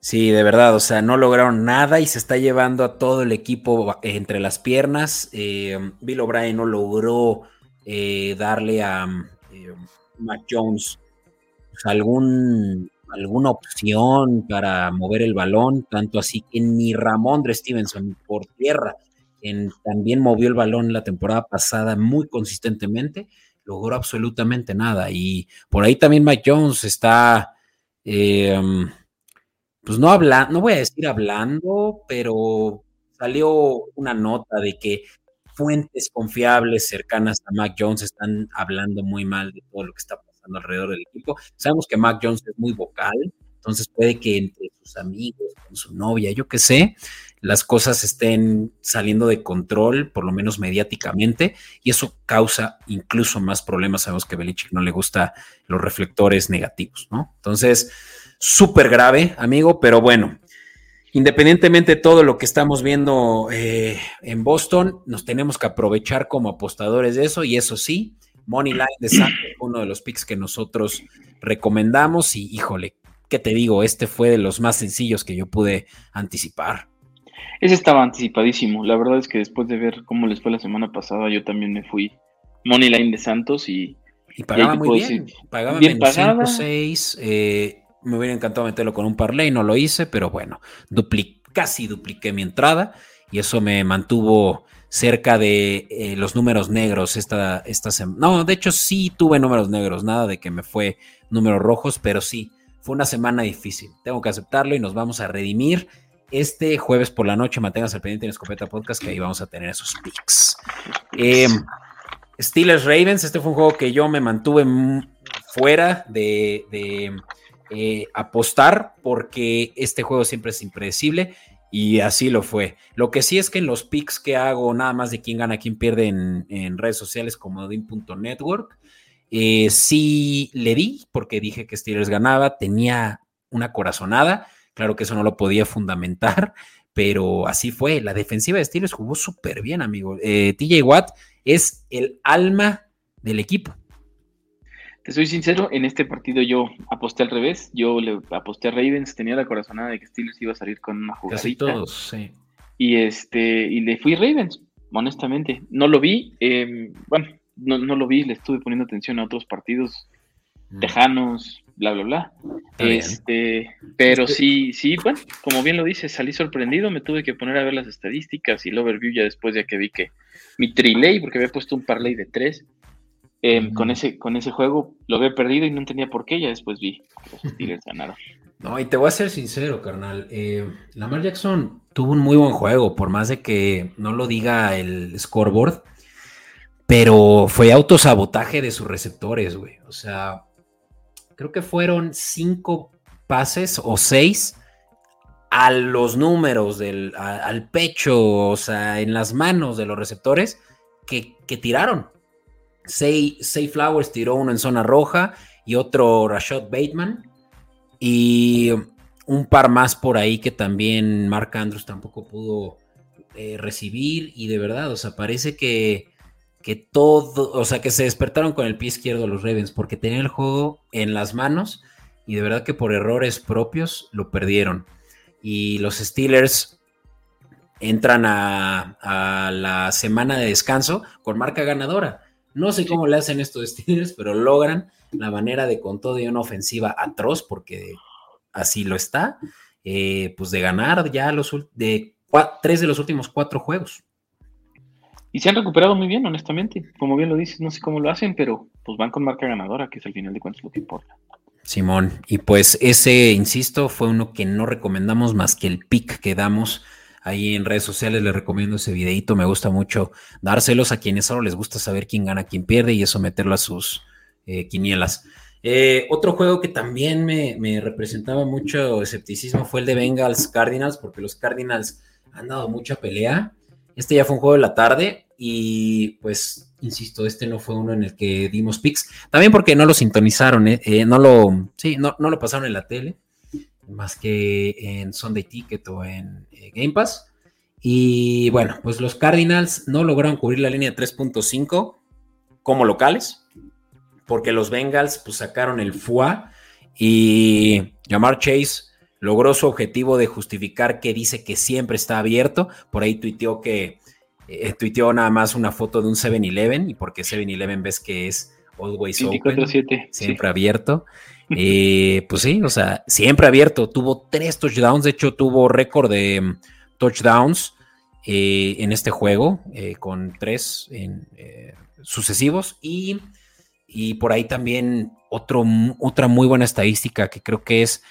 Sí, de verdad, o sea, no lograron nada y se está llevando a todo el equipo entre las piernas. Eh, Bill O'Brien no logró eh, darle a eh, Mac Jones pues, algún, alguna opción para mover el balón, tanto así que ni Ramondre Stevenson por tierra, quien también movió el balón la temporada pasada muy consistentemente, logró absolutamente nada. Y por ahí también Mike Jones está pues no habla, no voy a decir hablando, pero salió una nota de que fuentes confiables cercanas a Mac Jones están hablando muy mal de todo lo que está pasando alrededor del equipo. Sabemos que Mac Jones es muy vocal, entonces puede que entre sus amigos, con su novia, yo qué sé, las cosas estén saliendo de control, por lo menos mediáticamente, y eso causa incluso más problemas. Sabemos que Belichick no le gusta los reflectores negativos, ¿no? Entonces, súper grave, amigo, pero bueno, independientemente de todo lo que estamos viendo eh, en Boston, nos tenemos que aprovechar como apostadores de eso, y eso sí, Money Line de Santos, uno de los picks que nosotros recomendamos, y híjole, ¿qué te digo? Este fue de los más sencillos que yo pude anticipar. Ese estaba anticipadísimo. La verdad es que después de ver cómo les fue la semana pasada, yo también me fui Money Line de Santos y. Y pagaba muy bien. Pagaba bien 6 me hubiera encantado meterlo con un parlay, no lo hice, pero bueno, casi dupliqué mi entrada y eso me mantuvo cerca de eh, los números negros esta, esta semana. No, de hecho sí tuve números negros, nada de que me fue números rojos, pero sí, fue una semana difícil. Tengo que aceptarlo y nos vamos a redimir este jueves por la noche. Manténganse al pendiente en Escopeta Podcast que ahí vamos a tener esos picks. Em, Steelers Ravens, este fue un juego que yo me mantuve fuera de eh, apostar porque este juego siempre es impredecible y así lo fue. Lo que sí es que en los picks que hago, nada más de quién gana, quién pierde en, redes sociales como Dean.network, eh, sí le di porque dije que Steelers ganaba, tenía una corazonada, claro que eso no lo podía fundamentar, pero así fue. La defensiva de Steelers jugó súper bien, amigo. Eh, TJ Watt es el alma del equipo soy sincero, en este partido yo aposté al revés. Yo le aposté a Ravens, tenía la corazonada de que Steelers iba a salir con una jugada. Casi todos, sí. Y este, y le fui Ravens, honestamente. No lo vi, em, bueno, no, lo vi, le estuve poniendo atención a otros partidos mm. tejanos, bla, bla, bla. este, pero sí, sí, bueno, como bien lo dices, salí sorprendido, me tuve que poner a ver las estadísticas y el overview ya después ya que vi que mi trilay, porque había puesto un parlay de tres, Em, con, ese, con ese juego lo había perdido y no entendía por qué, ya después vi que los Steelers ganaron. No, y te voy a ser sincero, carnal. Eh, Lamar Jackson tuvo un muy buen juego, por más de que no lo diga el scoreboard, pero fue autosabotaje de sus receptores, güey. O sea, creo que fueron cinco pases o seis a los números, del, al pecho, o sea, en las manos de los receptores que, que tiraron. Say, Flowers tiró uno en zona roja y otro Rashad Bateman. Y un par más por ahí que también Mark Andrews tampoco pudo eh, recibir. Y de verdad, o sea, parece que, que todo, o sea, que se despertaron con el pie izquierdo los Ravens porque tenían el juego en las manos y de verdad que por errores propios lo perdieron. Y los Steelers entran a la semana de descanso con marca ganadora. No sé cómo le hacen estos Steelers, pero logran la manera de con todo y una ofensiva atroz, porque así lo está, eh, pues de ganar ya los de tres de los últimos cuatro juegos. Y se han recuperado muy bien, honestamente. Como bien lo dices, no sé cómo lo hacen, pero pues van con marca ganadora, que es al final de cuentas lo que importa. Simón, y pues ese, insisto, fue uno que no recomendamos más que el pick que damos Ahí en redes sociales les recomiendo ese videito. Me gusta mucho dárselos a quienes solo les gusta saber quién gana, quién pierde y eso meterlo a sus eh, quinielas. Eh, otro juego que también me, representaba mucho escepticismo fue el de Bengals Cardinals, porque los Cardinals han dado mucha pelea. Este ya fue un juego de la tarde y pues, insisto, este no fue uno en el que dimos picks. También porque no lo sintonizaron, eh, no lo, sí, no, no, lo pasaron en la tele más que en Sunday Ticket o en eh, Game Pass. Y bueno, pues los Cardinals no lograron cubrir la línea 3.5 como locales, porque los Bengals pues sacaron el FUA y Jamar Chase logró su objetivo de justificar que dice que siempre está abierto. Por ahí tuiteó que eh, tuiteó nada más una foto de un 7-Eleven y porque 7-Eleven ves que es always open, siempre abierto. Eh, pues sí, o sea, siempre abierto. Tuvo tres touchdowns, de hecho tuvo récord de mm, touchdowns eh, en este juego con tres sucesivos y, y, por ahí también otro, otra muy buena estadística que creo que es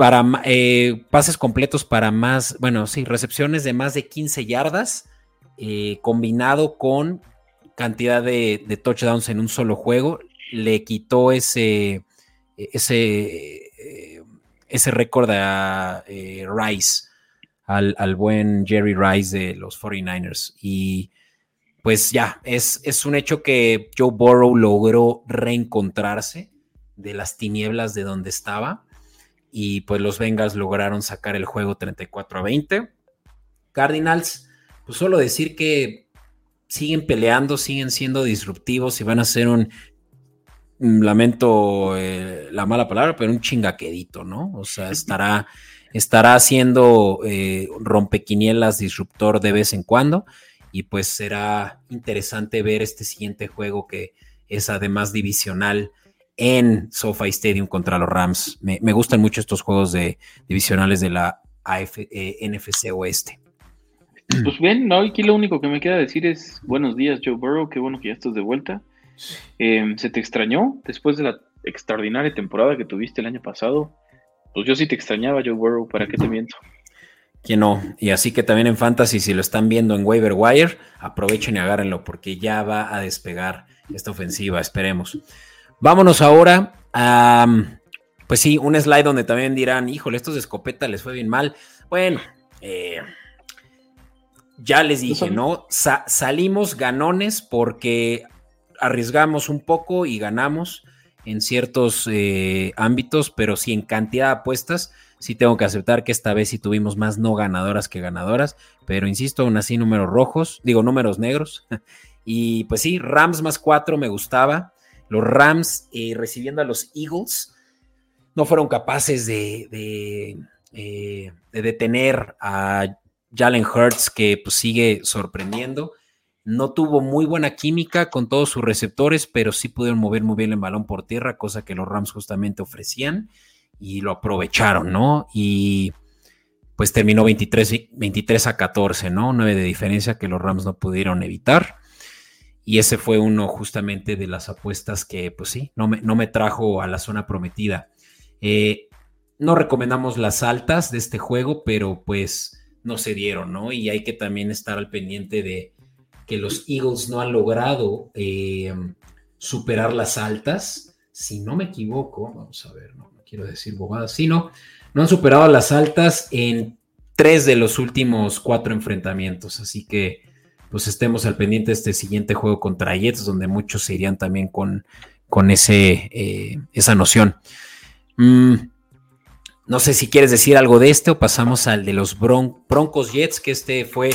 para eh, pases completos para más, bueno, sí, recepciones de más de 15 yardas, eh, combinado con cantidad de, touchdowns en un solo juego, le quitó ese, ese, eh, ese récord a Rice, al, al, buen Jerry Rice de los 49ers. Y pues ya, es, es un hecho que Joe Burrow logró reencontrarse de las tinieblas de donde estaba y pues los Bengals lograron sacar el juego 34 a 20. Cardinals, pues solo decir que siguen peleando, siguen siendo disruptivos y van a ser un, lamento eh, la mala palabra, pero un chingaquedito, ¿no? O sea, estará, estará haciendo eh, rompequinielas disruptor de vez en cuando y pues será interesante ver este siguiente juego que es además divisional en SoFi Stadium contra los Rams. Me, gustan mucho estos juegos de divisionales de la eh, NFC Oeste. Pues bien, no, aquí lo único que me queda decir es buenos días, Joe Burrow, qué bueno que ya estás de vuelta. Em, ¿Se te extrañó después de la extraordinaria temporada que tuviste el año pasado? Pues yo sí te extrañaba, Joe Burrow, ¿para qué te miento? Que no, y así que también en Fantasy, si lo están viendo en Waiver Wire, aprovechen y agárrenlo, porque ya va a despegar esta ofensiva, esperemos. Vámonos ahora a, pues sí, un slide donde también dirán, híjole, estos de escopeta les fue bien mal. Bueno, eh, ya les dije, ¿no? salimos ganones porque arriesgamos un poco y ganamos en ciertos eh, ámbitos, pero sí en cantidad de apuestas, sí tengo que aceptar que esta vez sí tuvimos más no ganadoras que ganadoras, pero insisto, aún así números rojos, digo números negros. y pues sí, Rams más cuatro me gustaba. Los Rams eh, recibiendo a los Eagles no fueron capaces de, eh, detener a Jalen Hurts, que pues, sigue sorprendiendo. No tuvo muy buena química con todos sus receptores, pero sí pudieron mover muy bien el balón por tierra, cosa que los Rams justamente ofrecían y lo aprovecharon, ¿no? Y pues terminó 23, 23 a 14, ¿no? 9 de diferencia que los Rams no pudieron evitar. Y ese fue uno justamente de las apuestas que, pues sí, no me, no me trajo a la zona prometida. Eh, no recomendamos las altas de este juego, pero pues no se dieron, ¿no? Y hay que también estar al pendiente de que los Eagles no han logrado eh, superar las altas. Si no me equivoco, vamos a ver, no, quiero decir bobadas, sino no han superado las altas en tres de los últimos cuatro enfrentamientos. Así que pues estemos al pendiente de este siguiente juego contra Jets, donde muchos se irían también con, con ese, eh, esa noción. Mm, no sé si quieres decir algo de este o pasamos al de los Broncos Jets, que este fue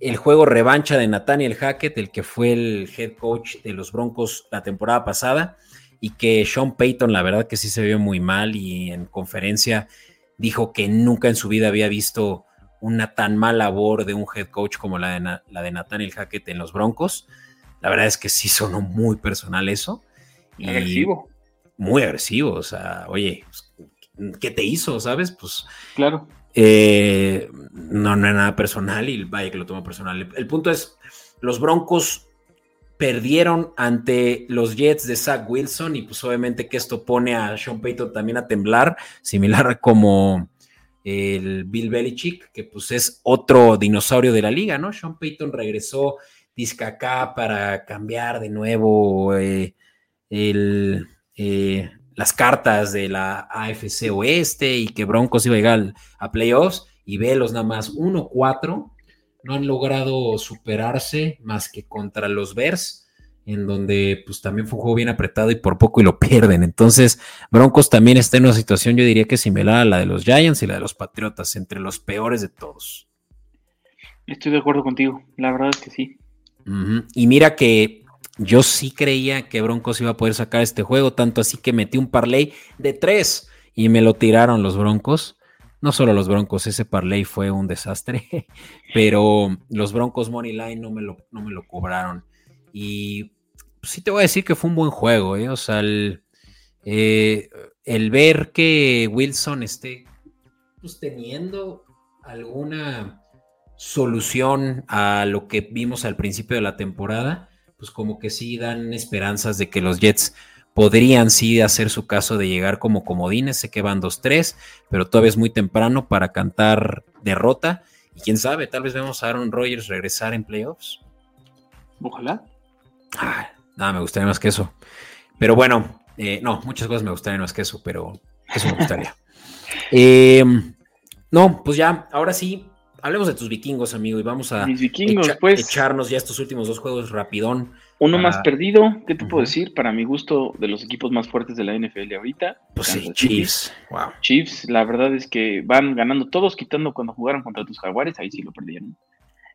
el juego revancha de Nathaniel Hackett, el que fue el head coach de los Broncos la temporada pasada, y que Sean Payton, la verdad que sí se vio muy mal y en conferencia dijo que nunca en su vida había visto una tan mala labor de un head coach como la de, la de Nathaniel Hackett en los Broncos. La verdad es que sí sonó muy personal eso. agresivo. Muy agresivo, o sea, oye, pues, ¿qué te hizo, sabes? Pues... Claro. Eh, no, no era nada personal y vaya que lo tomo personal. El, punto es, los Broncos perdieron ante los Jets de Zach Wilson y pues obviamente que esto pone a Sean Payton también a temblar, similar como el Bill Belichick, que pues es otro dinosaurio de la liga, ¿no? Sean Payton regresó disca acá para cambiar de nuevo eh, eh, las cartas de la AFC Oeste y que Broncos iba a llegar a playoffs y Velos nada más 1-4 no han logrado superarse más que contra los Bears en donde pues también fue un juego bien apretado y por poco y lo pierden. Entonces, Broncos también está en una situación, yo diría que similar a la de los Giants y la de los Patriotas, entre los peores de todos. Estoy de acuerdo contigo, la verdad es que sí. Y mira que yo sí creía que Broncos iba a poder sacar este juego, tanto así que metí un parlay de tres y me lo tiraron los Broncos. No solo los Broncos, ese parlay fue un desastre, pero los Broncos Money Line no me lo, no me lo cobraron. Y pues, sí te voy a decir que fue un buen juego, ¿eh? O sea, el, eh, el ver que Wilson esté pues, teniendo alguna solución a lo que vimos al principio de la temporada, pues como que sí dan esperanzas de que los Jets podrían sí hacer su caso de llegar como comodines, sé que van 2-3, pero todavía es muy temprano para cantar derrota. Y quién sabe, tal vez vemos a Aaron Rodgers regresar en playoffs. Ojalá. Ah, nada, me gustaría más que eso. Pero bueno, eh, no, muchas cosas me gustarían más que eso, pero eso me gustaría. Em, no, pues ya, ahora sí, hablemos de tus vikingos, amigo, y vamos a pues. echarnos ya estos últimos dos juegos rapidón. Uno más perdido, ¿qué te puedo decir? Para mi gusto, de los equipos más fuertes de la NFL ahorita. Pues sí, Chiefs. Wow. Chiefs, la verdad es que van ganando todos, quitando cuando jugaron contra tus jaguares, ahí sí lo perdieron.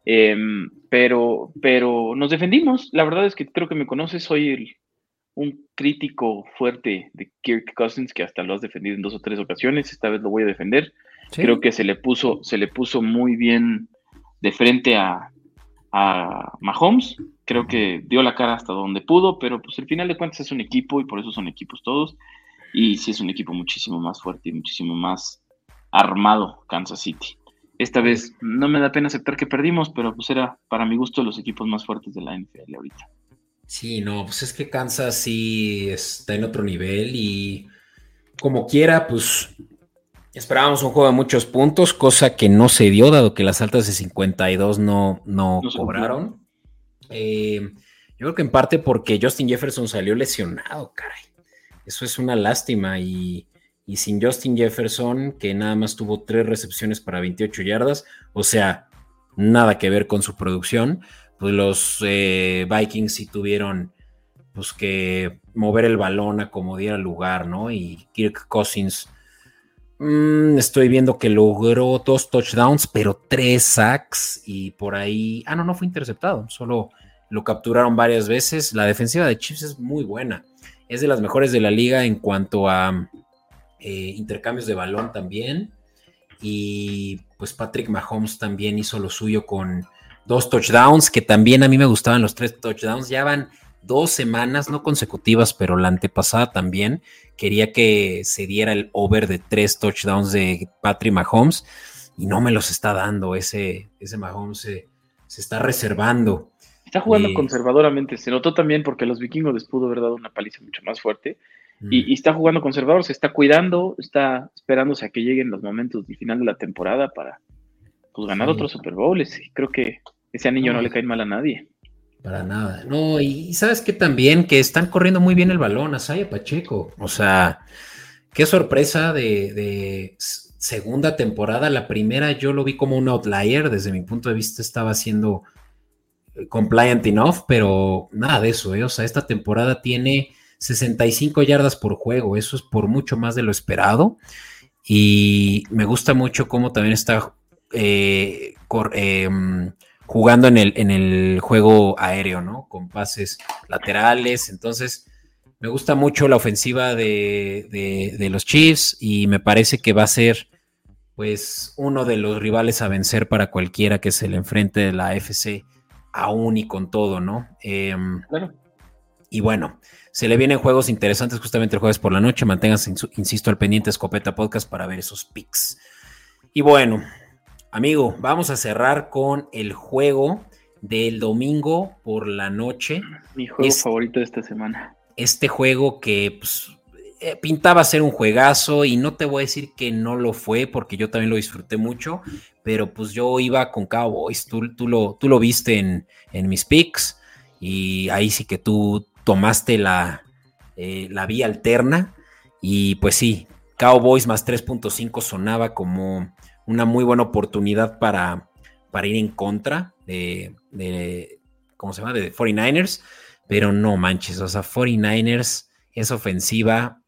Em, pero, pero nos defendimos. La verdad es que creo que me conoces, soy el, un crítico fuerte de Kirk Cousins, que hasta lo has defendido en dos o tres ocasiones. Esta vez lo voy a defender. Creo que se le puso, se le puso muy bien de frente a, a Mahomes. Creo que dio la cara hasta donde pudo, pero pues al final de cuentas es un equipo y por eso son equipos todos. Y sí es un equipo muchísimo más fuerte y muchísimo más armado Kansas City. Esta vez no me da pena aceptar que perdimos, pero pues era para mi gusto los equipos más fuertes de la NFL ahorita. Sí, no, pues es que Kansas sí está en otro nivel y como quiera, pues esperábamos un juego de muchos puntos, cosa que no se dio, dado que las altas de 52 no, no, cobraron. Eh, yo creo que en parte porque Justin Jefferson salió lesionado, caray. Eso es una lástima y y sin Justin Jefferson, que nada más tuvo tres recepciones para 28 yardas, o sea, nada que ver con su producción, pues los eh, Vikings sí tuvieron pues que mover el balón a como diera lugar, ¿no? Y Kirk Cousins, mm, estoy viendo que logró dos touchdowns, pero tres sacks y por ahí, ah, no, no fue interceptado, solo lo capturaron varias veces. La defensiva de Chiefs es muy buena, es de las mejores de la liga en cuanto a eh, intercambios de balón también. Y pues Patrick Mahomes también hizo lo suyo con dos touchdowns, que también a mí me gustaban los tres touchdowns. Ya van dos semanas, no consecutivas, pero la antepasada también. Quería que se diera el over de tres touchdowns de Patrick Mahomes y no me los está dando. Ese, ese Mahomes se, está reservando. Está jugando conservadoramente. Se notó también porque los vikingos les pudo haber dado una paliza mucho más fuerte. Y, está jugando conservador, se está cuidando, está esperándose a que lleguen los momentos del final de la temporada para pues, ganar otros Super Bowls. creo que ese anillo no, le cae mal a nadie. Para nada. No, y, sabes que también que están corriendo muy bien el balón a Saya Pacheco. O sea, qué sorpresa de, de, segunda temporada. La primera yo lo vi como un outlier. Desde mi punto de vista estaba siendo eh, compliant enough, pero nada de eso. ¿eh? O sea, esta temporada tiene 65 yardas por juego, eso es por mucho más de lo esperado. Y me gusta mucho cómo también está eh, em, jugando en el, en el juego aéreo, ¿no? Con pases laterales. Entonces, me gusta mucho la ofensiva de, de, los Chiefs y me parece que va a ser pues uno de los rivales a vencer para cualquiera que se le enfrente de la FC aún y con todo, ¿no? Em, claro. Y bueno, se le vienen juegos interesantes justamente el jueves por la noche. Manténganse, insisto, al pendiente Escopeta Podcast para ver esos picks. Y bueno, amigo, vamos a cerrar con el juego del domingo por la noche. Mi juego favorito de esta semana. Este juego que pues, eh, pintaba ser un juegazo y no te voy a decir que no lo fue porque yo también lo disfruté mucho, pero pues yo iba con Cowboys, tú, tú, lo, tú lo viste en, en mis picks y ahí sí que tú tomaste la, eh, la vía alterna y pues sí, Cowboys más 3.5 sonaba como una muy buena oportunidad para, para ir en contra de, de, ¿cómo se llama? De 49ers, pero no manches, o sea, 49ers es ofensiva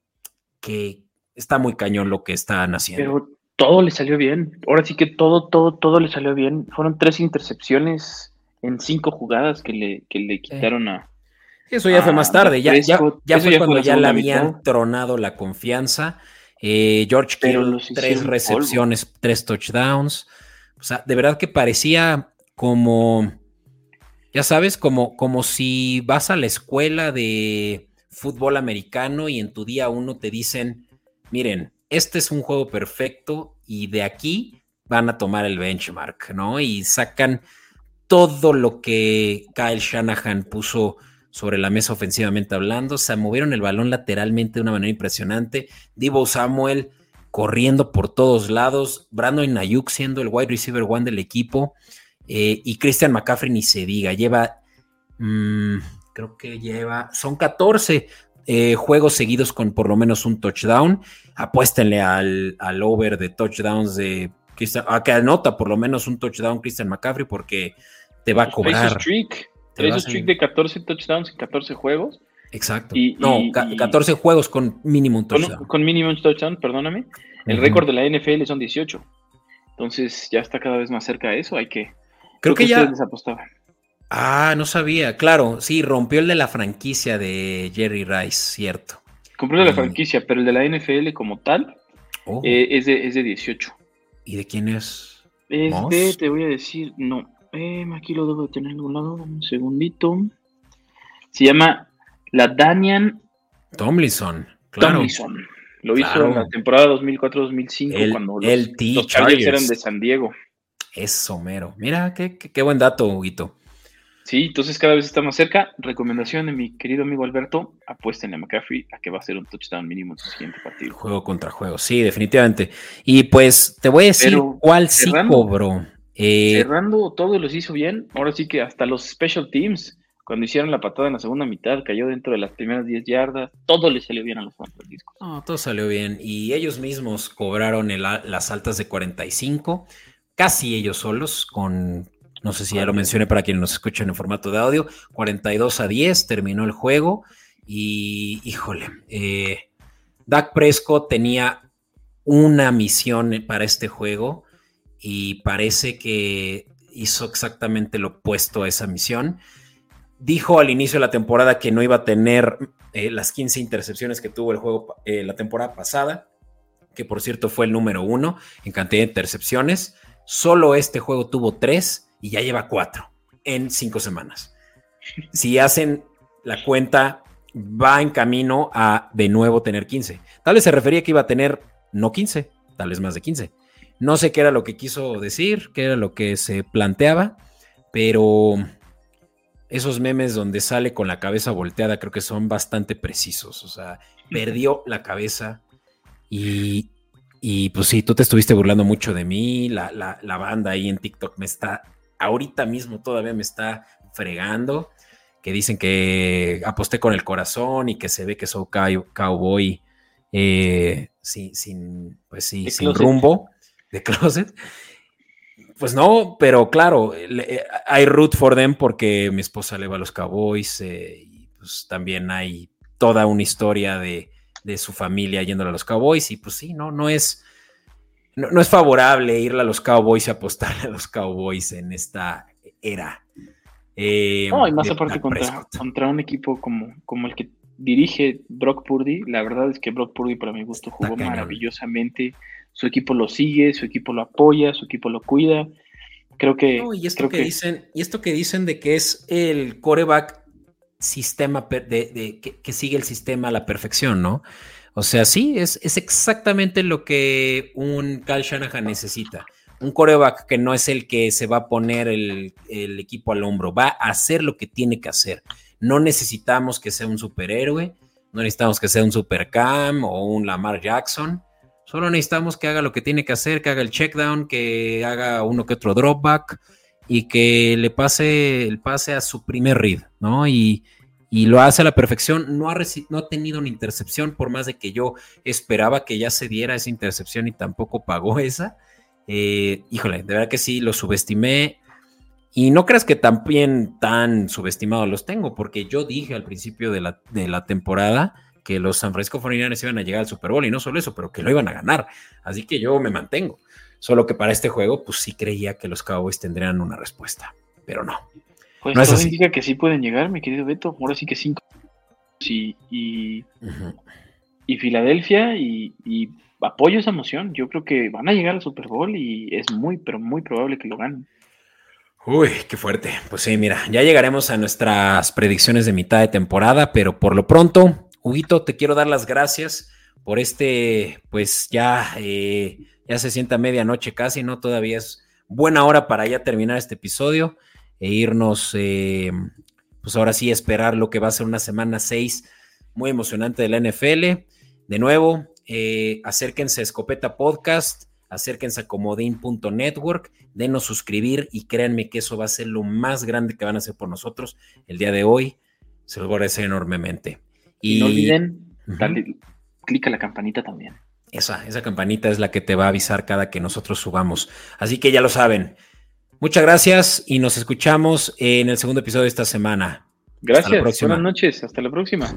que está muy cañón lo que están haciendo. Pero todo le salió bien, ahora sí que todo, todo, todo le salió bien. Fueron tres intercepciones en cinco jugadas que le, que le quitaron a, eso ya fue más tarde, ya, ya, fue cuando ya le habían tronado la confianza. Eh, George Kittle, tres recepciones, tres touchdowns. O sea, de verdad que parecía como, ya sabes, como, como si vas a la escuela de fútbol americano y en tu día uno te dicen, miren, este es un juego perfecto y de aquí van a tomar el benchmark, ¿no? Y sacan todo lo que Kyle Shanahan puso sobre la mesa ofensivamente hablando. Se movieron el balón lateralmente de una manera impresionante. Divo Samuel corriendo por todos lados. Brandon Nayuk siendo el wide receiver one del equipo. Eh, y Christian McCaffrey ni se diga. Lleva, mm, creo que lleva, son 14 eh, juegos seguidos con por lo menos un touchdown. Apuéstenle al, al over de touchdowns de Christian, a que anota por lo menos un touchdown Christian McCaffrey porque te va a cobrar. Trae streak de 14 touchdowns en 14 juegos. Exacto. no, 14 juegos con mínimo touchdown. Con, con mínimo touchdown, perdóname. El récord de la NFL son 18. Entonces ya está cada vez más cerca de eso. Hay que. Creo, que, ya. Ah, no sabía. Claro, sí, rompió el de la franquicia de Jerry Rice, cierto. Compró el de la franquicia, pero el de la NFL como tal oh. eh, es, de, es de 18. ¿Y de quién es? Es de, te voy a decir, no, eh, aquí lo debo de tener en algún lado, un segundito. Se llama la Danian Tomlinson. Claro. Tomlinson. Lo hizo en la temporada 2004-2005 cuando los, Chargers eran de San Diego. Es somero. Mira, qué, qué, buen dato, Huguito. Sí, entonces cada vez está más cerca. Recomendación de mi querido amigo Alberto, apuesten a McCaffrey a que va a ser un touchdown mínimo en su siguiente partido. Juego contra juego, sí, definitivamente. Y pues te voy a decir cuál sí cobró. Eh, Cerrando, todo los hizo bien. Ahora sí que hasta los special teams, cuando hicieron la patada en la segunda mitad, cayó dentro de las primeras 10 yardas. Todo le salió bien a los San Francisco. No, todo salió bien. Y ellos mismos cobraron las altas de 45, casi ellos solos, con, no sé si ya lo mencioné para quienes nos escuchan en formato de audio, 42 a 10, terminó el juego. Y híjole, eh, Dak Prescott tenía una misión para este juego y parece que hizo exactamente lo opuesto a esa misión. Dijo al inicio de la temporada que no iba a tener eh, las 15 intercepciones que tuvo el juego eh, la temporada pasada, que por cierto fue el número uno en cantidad de intercepciones. Solo este juego tuvo tres y ya lleva cuatro en cinco semanas. Si hacen la cuenta, va en camino a de nuevo tener 15. Tal vez se refería que iba a tener no 15, tal vez más de 15. No sé qué era lo que quiso decir, qué era lo que se planteaba, pero esos memes donde sale con la cabeza volteada creo que son bastante precisos. O sea, perdió la cabeza y, pues sí, tú te estuviste burlando mucho de mí, la, la, banda ahí en TikTok me está, ahorita mismo todavía me está fregando, que dicen que aposté con el corazón y que se ve que soy cowboy eh, sin, sin, pues sí, sin rumbo de closet. Pues no, pero claro, eh, hay root for them porque mi esposa le va a los Cowboys eh, y pues también hay toda una historia de, su familia yéndole a los Cowboys y pues sí, no, no es, no, es favorable irle a los Cowboys y apostarle a los Cowboys en esta era. Eh, no, y más aparte contra, contra, un equipo como, como el que dirige Brock Purdy, la verdad es que Brock Purdy para mi gusto jugó maravillosamente su equipo lo sigue, su equipo lo apoya, su equipo lo cuida. Creo que. y, esto que, dicen, y esto que dicen de que es el coreback sistema de, que, sigue el sistema a la perfección, ¿no? O sea, sí, es, es exactamente lo que un Kyle Shanahan necesita. Un coreback que no es el que se va a poner el, el equipo al hombro, va a hacer lo que tiene que hacer. No necesitamos que sea un superhéroe, no necesitamos que sea un supercam o un Lamar Jackson Solo necesitamos que haga lo que tiene que hacer, que haga el check down, que haga uno que otro dropback y que le pase el pase a su primer read, ¿no? Y, lo hace a la perfección. No ha, no ha tenido una intercepción, por más de que yo esperaba que ya se diera esa intercepción y tampoco pagó esa. Eh, híjole, de verdad que sí, lo subestimé. Y no creas que también tan subestimados los tengo, porque yo dije al principio de la, de la temporada que los San Francisco 49ers iban a llegar al Super Bowl y no solo eso, pero que lo iban a ganar. Así que yo me mantengo. Solo que para este juego, pues sí creía que los Cowboys tendrían una respuesta, pero no. Pues no eso indica que sí pueden llegar, mi querido Beto. Ahora sí que cinco. y, y, y Filadelfia y, apoyo esa emoción. Yo creo que van a llegar al Super Bowl y es muy, pero muy probable que lo ganen. Uy, qué fuerte. Pues sí, mira, ya llegaremos a nuestras predicciones de mitad de temporada, pero por lo pronto, Huguito, te quiero dar las gracias por este, pues ya, eh, ya se sienta medianoche casi, ¿no? Todavía es buena hora para ya terminar este episodio e irnos, eh, pues ahora sí, esperar lo que va a ser una semana 6 muy emocionante de la NFL. De nuevo, eh, acérquense a Escopeta Podcast, acérquense a comodín.network, denos suscribir y créanme que eso va a ser lo más grande que van a hacer por nosotros el día de hoy. Se los voy a agradecer enormemente. Y, no olviden, darle, clic a la campanita también. Esa, esa campanita es la que te va a avisar cada que nosotros subamos. Así que ya lo saben. Muchas gracias y nos escuchamos en el segundo episodio de esta semana. Gracias. Buenas noches. Hasta la próxima.